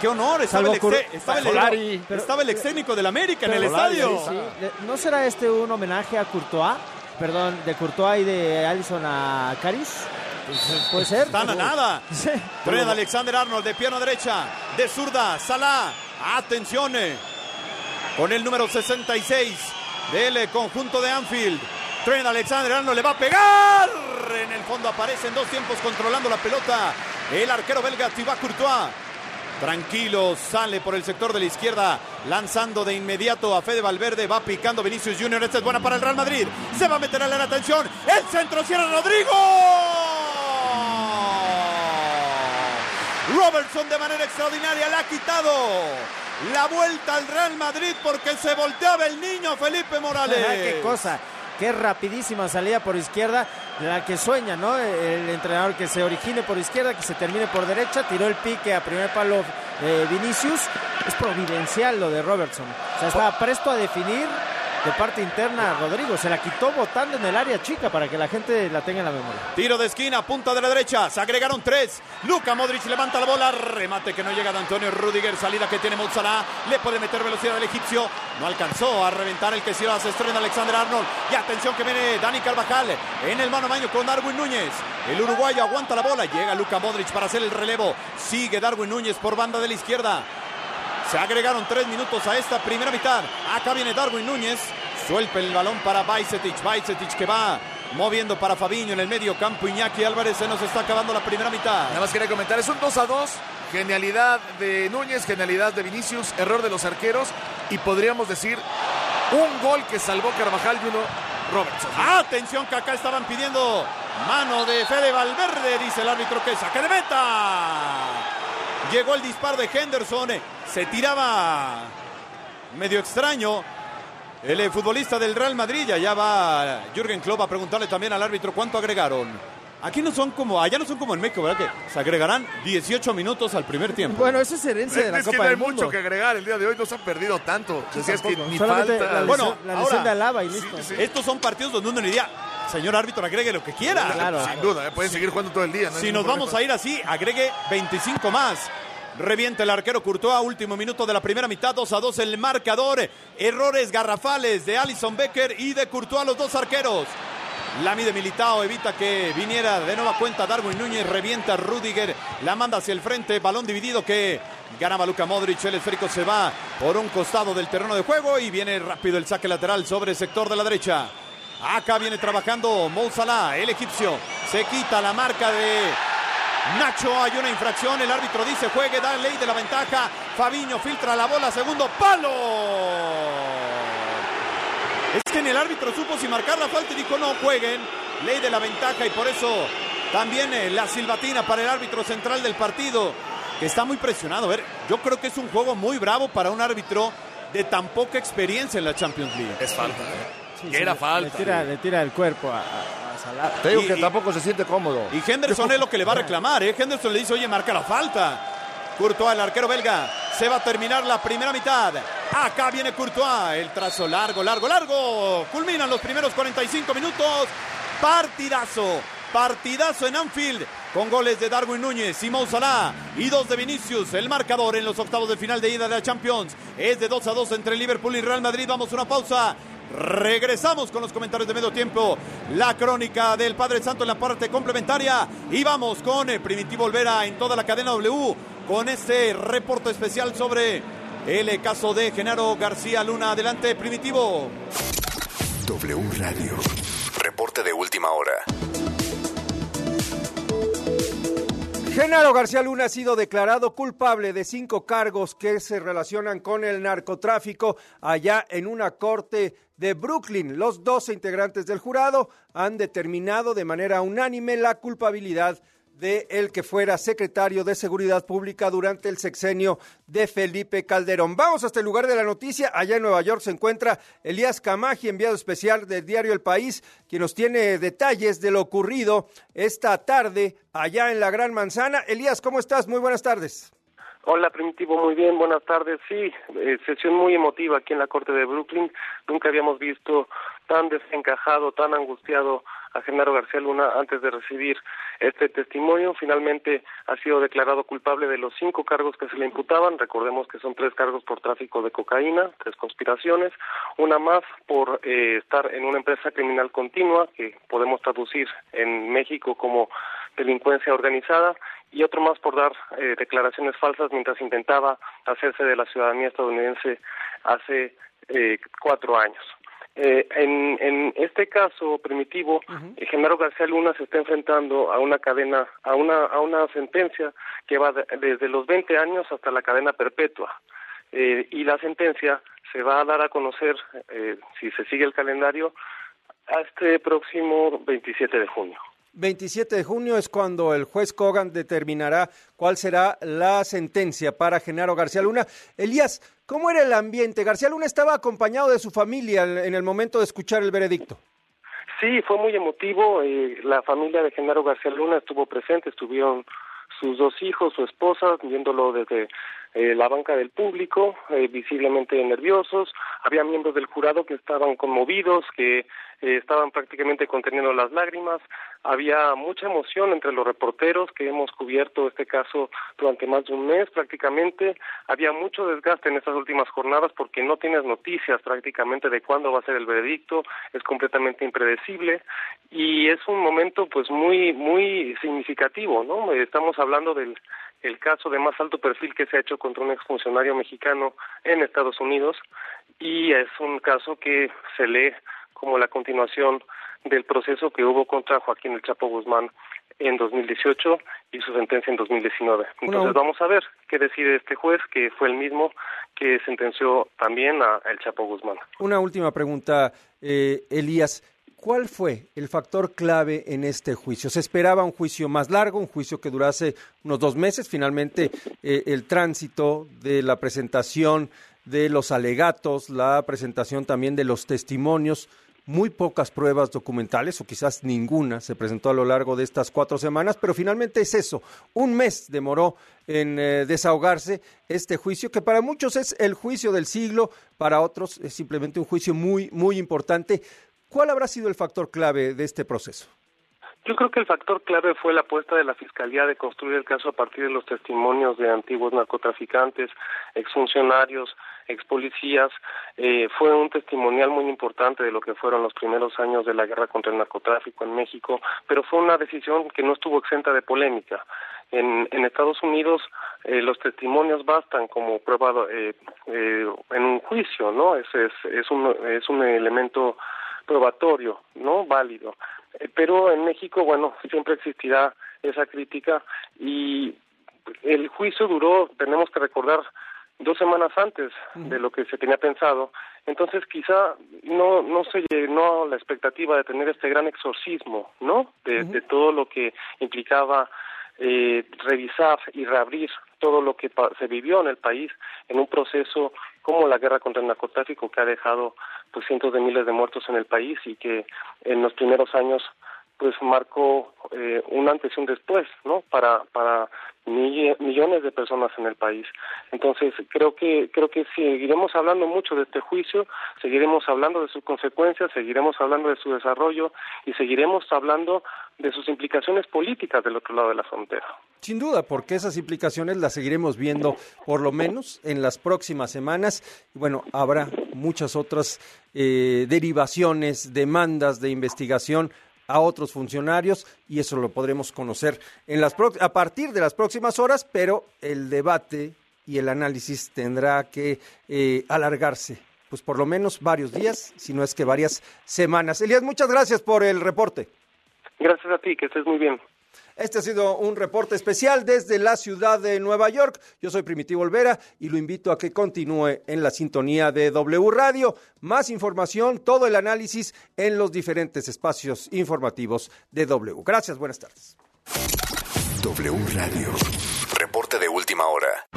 qué honor, estaba, Salvo el ex, estaba, el, Solari. Pero- estaba el ex técnico del América en el estadio. Sí, sí. Le- ¿No será este un homenaje a Courtois? Perdón, de Courtois y de Allison a Caris. Puede ser. Están a nada. Sí. Trent Alexander Arnold de pierna derecha, de zurda, Salah. Atención. eh, Con el número 66 del eh, conjunto de Anfield. Trent Alexander Arnold le va a pegar. En el fondo aparece en dos tiempos controlando la pelota. El arquero belga Thibaut Courtois. Tranquilo, sale por el sector de la izquierda, lanzando de inmediato a Fede Valverde, va picando Vinicius Junior, esta es buena para el Real Madrid, se va a meter a la atención, el centro cierra Rodrigo. Robertson de manera extraordinaria le ha quitado la vuelta al Real Madrid porque se volteaba el niño Felipe Morales. Qué cosa. Qué rapidísima salida por izquierda, la que sueña, ¿no? El entrenador que se origine por izquierda, que se termine por derecha, tiró el pique a primer palo eh, Vinicius. Es providencial lo de Robertson. O sea, estaba presto a definir de parte interna Rodrigo. Se la quitó botando en el área chica para que la gente la tenga en la memoria. Tiro de esquina, punta de la derecha. Se agregaron tres. Luca Modric levanta la bola. Remate que no llega de Antonio Rudiger. Salida que tiene Mozzala. Le puede meter velocidad al egipcio. No alcanzó a reventar el que iba a estrena Alexander Arnold. Y atención que viene Dani Carvajal en el mano a mano con Darwin Núñez. El uruguayo aguanta la bola. Llega Luca Modric para hacer el relevo. Sigue Darwin Núñez por banda de la izquierda. Se agregaron tres minutos a esta primera mitad. Acá viene Darwin Núñez. Suelta el balón para Bajcetic. Bajcetic que va moviendo para Fabiño en el medio campo. Iñaki Álvarez se nos está acabando la primera mitad. Nada más quería comentar, es un 2 a 2. Genialidad de Núñez, genialidad de Vinicius, error de los arqueros y podríamos decir un gol que salvó Carvajal y uno Robertson. Atención que acá estaban pidiendo mano de Fede Valverde, dice el árbitro que saque de meta. Llegó el disparo de Henderson. Se tiraba medio extraño. El eh, futbolista del Real Madrid, ya va Jürgen Klopp a preguntarle también al árbitro cuánto agregaron. Aquí no son como, allá no son como en México, ¿verdad? Que se agregarán 18 minutos al primer tiempo. Bueno, eso es herencia de la es Copa que no hay del Mundo. mucho que agregar. El día de hoy no se han perdido tanto. Decías que ni Solamente falta. la Bueno, la ahora- de Alaba y listo. Estos son partidos donde uno diría, señor árbitro, agregue lo que quiera. Claro. Sin duda, eh, pueden seguir jugando todo el día. no Si nos vamos a ir así, agregue 25 más. Revienta el arquero Courtois, último minuto de la primera mitad, 2 a 2 el marcador. Errores garrafales de Alison Becker y de Courtois, los dos arqueros. Lami de Militao evita que viniera de nueva cuenta Darwin Núñez, revienta a Rudiger, la manda hacia el frente, balón dividido que ganaba Luka Modric, el esférico se va por un costado del terreno de juego y viene rápido el saque lateral sobre el sector de la derecha. Acá viene trabajando Mo Salah, el egipcio, se quita la marca de Nacho, hay una infracción, el árbitro dice juegue, da ley de la ventaja, Fabiño filtra la bola, segundo palo. Es que en el árbitro supo si marcar la falta y dijo no jueguen, ley de la ventaja y por eso también eh, la silbatina para el árbitro central del partido, que está muy presionado. A ver, yo creo que es un juego muy bravo para un árbitro de tan poca experiencia en la Champions League. Es falta. ¿eh? Sí, Que sí, era le- falta. Le tira, le tira el cuerpo a Salah. Te digo Y- que y- tampoco se siente cómodo. Y Henderson es lo que le va a reclamar, ¿eh? Henderson le dice, oye, marca la falta. Courtois, el arquero belga, se va a terminar la primera mitad. Acá viene Courtois, el trazo largo, largo, largo. Culminan los primeros 45 minutos. Partidazo, partidazo en Anfield. Con goles de Darwin Núñez, Simón Salah y dos de Vinicius. El marcador en los octavos de final de ida de la Champions es de 2 a 2 entre Liverpool y Real Madrid. Vamos a una pausa. Regresamos con los comentarios de medio tiempo. La crónica del Padre Santo en la parte complementaria. Y vamos con el Primitivo Olvera en toda la cadena W. Con este reporte especial sobre el caso de Genaro García Luna. Adelante, Primitivo. W Radio. Reporte de última hora. Genaro García Luna ha sido declarado culpable de cinco cargos que se relacionan con el narcotráfico allá en una corte de Brooklyn. Los 12 integrantes del jurado han determinado de manera unánime la culpabilidad de el que fuera secretario de Seguridad Pública durante el sexenio de Felipe Calderón. Vamos hasta el lugar de la noticia. Allá en Nueva York se encuentra Elías Camaji, enviado especial del diario El País, quien nos tiene detalles de lo ocurrido esta tarde allá en la Gran Manzana. Elías, ¿cómo estás? Muy buenas tardes. Hola, Primitivo, muy bien, buenas tardes. Sí, eh, sesión muy emotiva aquí en la Corte de Brooklyn. Nunca habíamos visto tan desencajado, tan angustiado a Genaro García Luna antes de recibir este testimonio. Finalmente ha sido declarado culpable de los cinco cargos que se le imputaban. Recordemos que son tres cargos por tráfico de cocaína, tres conspiraciones, una más por eh, estar en una empresa criminal continua, que podemos traducir en México como delincuencia organizada, y otro más por dar eh, declaraciones falsas mientras intentaba hacerse de la ciudadanía estadounidense hace eh, cuatro años. Eh, en, en este caso primitivo, eh, Genaro García Luna se está enfrentando a una cadena, a una, a una sentencia que va de- desde los 20 años hasta la cadena perpetua. Y la sentencia se va a dar a conocer, eh, si se sigue el calendario, a este próximo 27 de junio. 27 de junio es cuando el juez Kogan determinará cuál será la sentencia para Genaro García Luna. Elías, ¿cómo era el ambiente? García Luna estaba acompañado de su familia en el momento de escuchar el veredicto. Sí, fue muy emotivo. eh, la familia de Genaro García Luna estuvo presente, estuvieron sus dos hijos, su esposa, viéndolo desde eh, la banca del público, eh, visiblemente nerviosos. Había miembros del jurado que estaban conmovidos, que eh, estaban prácticamente conteniendo las lágrimas. Había mucha emoción entre los reporteros que hemos cubierto este caso durante más de un mes prácticamente. Había mucho desgaste en estas últimas jornadas porque no tienes noticias prácticamente de cuándo va a ser el veredicto, es completamente impredecible y es un momento pues muy muy significativo, ¿no? Estamos hablando del el caso de más alto perfil que se ha hecho contra un exfuncionario mexicano en Estados Unidos y es un caso que se lee como la continuación del proceso que hubo contra Joaquín El Chapo Guzmán en 2018 y su sentencia en 2019. Entonces vamos a ver qué decide este juez, que fue el mismo que sentenció también a El Chapo Guzmán. Una última pregunta, eh, Elías. ¿Cuál fue el factor clave en este juicio? ¿Se esperaba un juicio más largo, un juicio que durase unos dos meses? Finalmente, eh, el tránsito de la presentación de los alegatos, la presentación también de los testimonios, muy pocas pruebas documentales o quizás ninguna se presentó a lo largo de estas cuatro semanas, pero finalmente es eso. Un mes demoró en eh, desahogarse este juicio, que para muchos es el juicio del siglo, para otros es simplemente un juicio muy, muy importante. ¿Cuál habrá sido el factor clave de este proceso? Yo creo que el factor clave fue la apuesta de la Fiscalía de construir el caso a partir de los testimonios de antiguos narcotraficantes, exfuncionarios, expolicías. Eh, fue un testimonial muy importante de lo que fueron los primeros años de la guerra contra el narcotráfico en México, pero fue una decisión que no estuvo exenta de polémica. En, en Estados Unidos eh, los testimonios bastan como prueba eh, eh, en un juicio, ¿no? Es, es, es, un, es un elemento probatorio, ¿no? Válido. Eh, pero en México, bueno, siempre existirá esa crítica y el juicio duró, tenemos que recordar, dos semanas antes de lo que se tenía pensado. Entonces, quizá no no se llenó la expectativa de tener este gran exorcismo, ¿no? De, de todo lo que implicaba eh, revisar y reabrir todo lo que se vivió en el país en un proceso como la guerra contra el narcotráfico que ha dejado pues cientos de miles de muertos en el país y que en los primeros años pues marcó eh, un antes y un después, ¿no? Para para millones de personas en el país. Entonces creo que creo que seguiremos hablando mucho de este juicio, seguiremos hablando de sus consecuencias, seguiremos hablando de su desarrollo y seguiremos hablando de sus implicaciones políticas del otro lado de la frontera. Sin duda, porque esas implicaciones las seguiremos viendo por lo menos en las próximas semanas. Bueno, habrá muchas otras eh, derivaciones, demandas de investigación a otros funcionarios y eso lo podremos conocer en las a partir de las próximas horas, pero el debate y el análisis tendrá que eh, alargarse, pues por lo menos varios días, si no es que varias semanas. Elías, muchas gracias por el reporte. Gracias a ti, que estés muy bien. Este ha sido un reporte especial desde la ciudad de Nueva York. Yo soy Primitivo Olvera y lo invito a que continúe en la sintonía de W Radio. Más información, todo el análisis en los diferentes espacios informativos de W. Gracias, buenas tardes. W Radio. Reporte de última hora.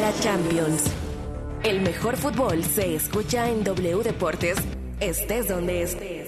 La Champions. El mejor fútbol se escucha en W Deportes, estés donde estés.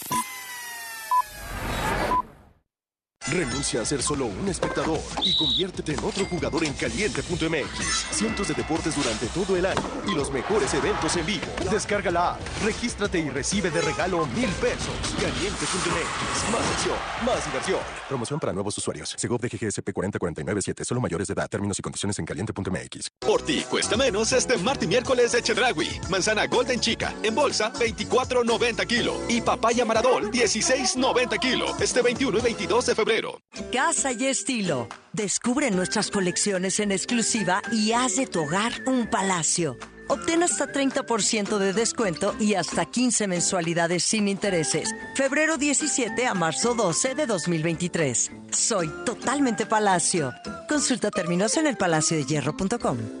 Renuncia a ser solo un espectador y conviértete en otro jugador en caliente.mx. Cientos de deportes durante todo el año y los mejores eventos en vivo. Descarga la app, regístrate y recibe de regalo mil pesos. Caliente.mx. Más acción, más diversión. Promoción para nuevos usuarios. Segov de GGSP 40497. Solo mayores de edad. Términos y condiciones en caliente.mx. Por ti cuesta menos este martes y miércoles de Chedragui. Manzana Golden Chica en bolsa 24.90 kilo y papaya Maradol 16.90 kilo. Este 21 y 22 de febrero. Casa y estilo. Descubre nuestras colecciones en exclusiva y haz de tu hogar un palacio. Obtén hasta 30% de descuento y hasta 15 mensualidades sin intereses. Febrero 17 a marzo 12 de 2023. Soy totalmente Palacio. Consulta términos en elpalaciodehierro.com.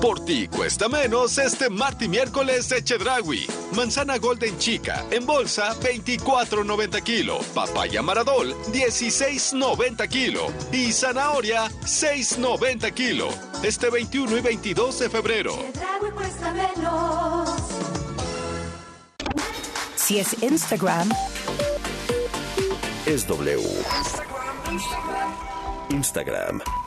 Por ti cuesta menos este martes y miércoles de Chedragui. Manzana Golden Chica en bolsa 24.90 kilo. Papaya Maradol 16.90 kilo. Y zanahoria 6.90 kilo. Este 21 y 22 de febrero. Chedragui cuesta menos. Si es Instagram, Es W. Instagram. W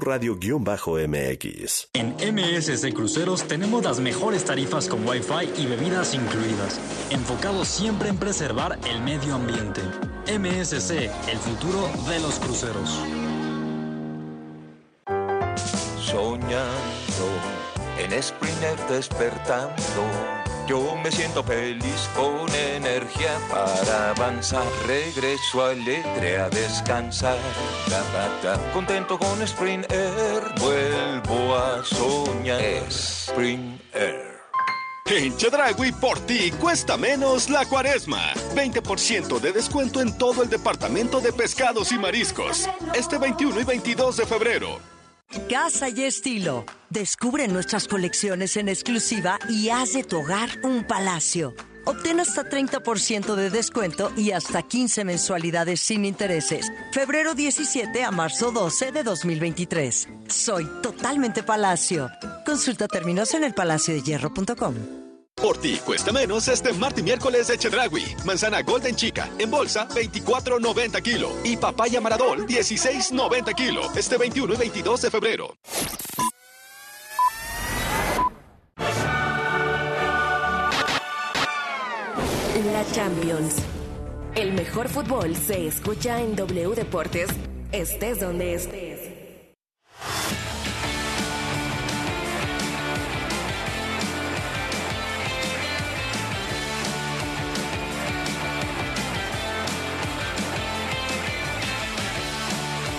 Radio-MX. En MSC Cruceros tenemos las mejores tarifas con Wi-Fi y bebidas incluidas, enfocados siempre en preservar el medio ambiente. MSC, el futuro de los cruceros. Soñando en Sprinter despertando. Yo me siento feliz con energía para avanzar. Regreso alegre a descansar. Ta, ta, ta. Contento con Spring Air, vuelvo a soñar. Spring Air. En Chedragui por ti cuesta menos la cuaresma. 20% de descuento en todo el departamento de pescados y mariscos. Este 21 y 22 de febrero. Casa y estilo. Descubre nuestras colecciones en exclusiva y haz de tu hogar un palacio. Obtén hasta 30% de descuento y hasta 15 mensualidades sin intereses. Febrero 17 a marzo 12 de 2023. Soy totalmente Palacio. Consulta términos en elpalaciodehierro.com. Por ti cuesta menos este martes y miércoles de Chedragui. Manzana Golden Chica en bolsa 24.90 kilo y papaya Maradol 16.90 kilo. Este 21 y 22 de febrero. La Champions. El mejor fútbol se escucha en W Deportes, estés donde estés.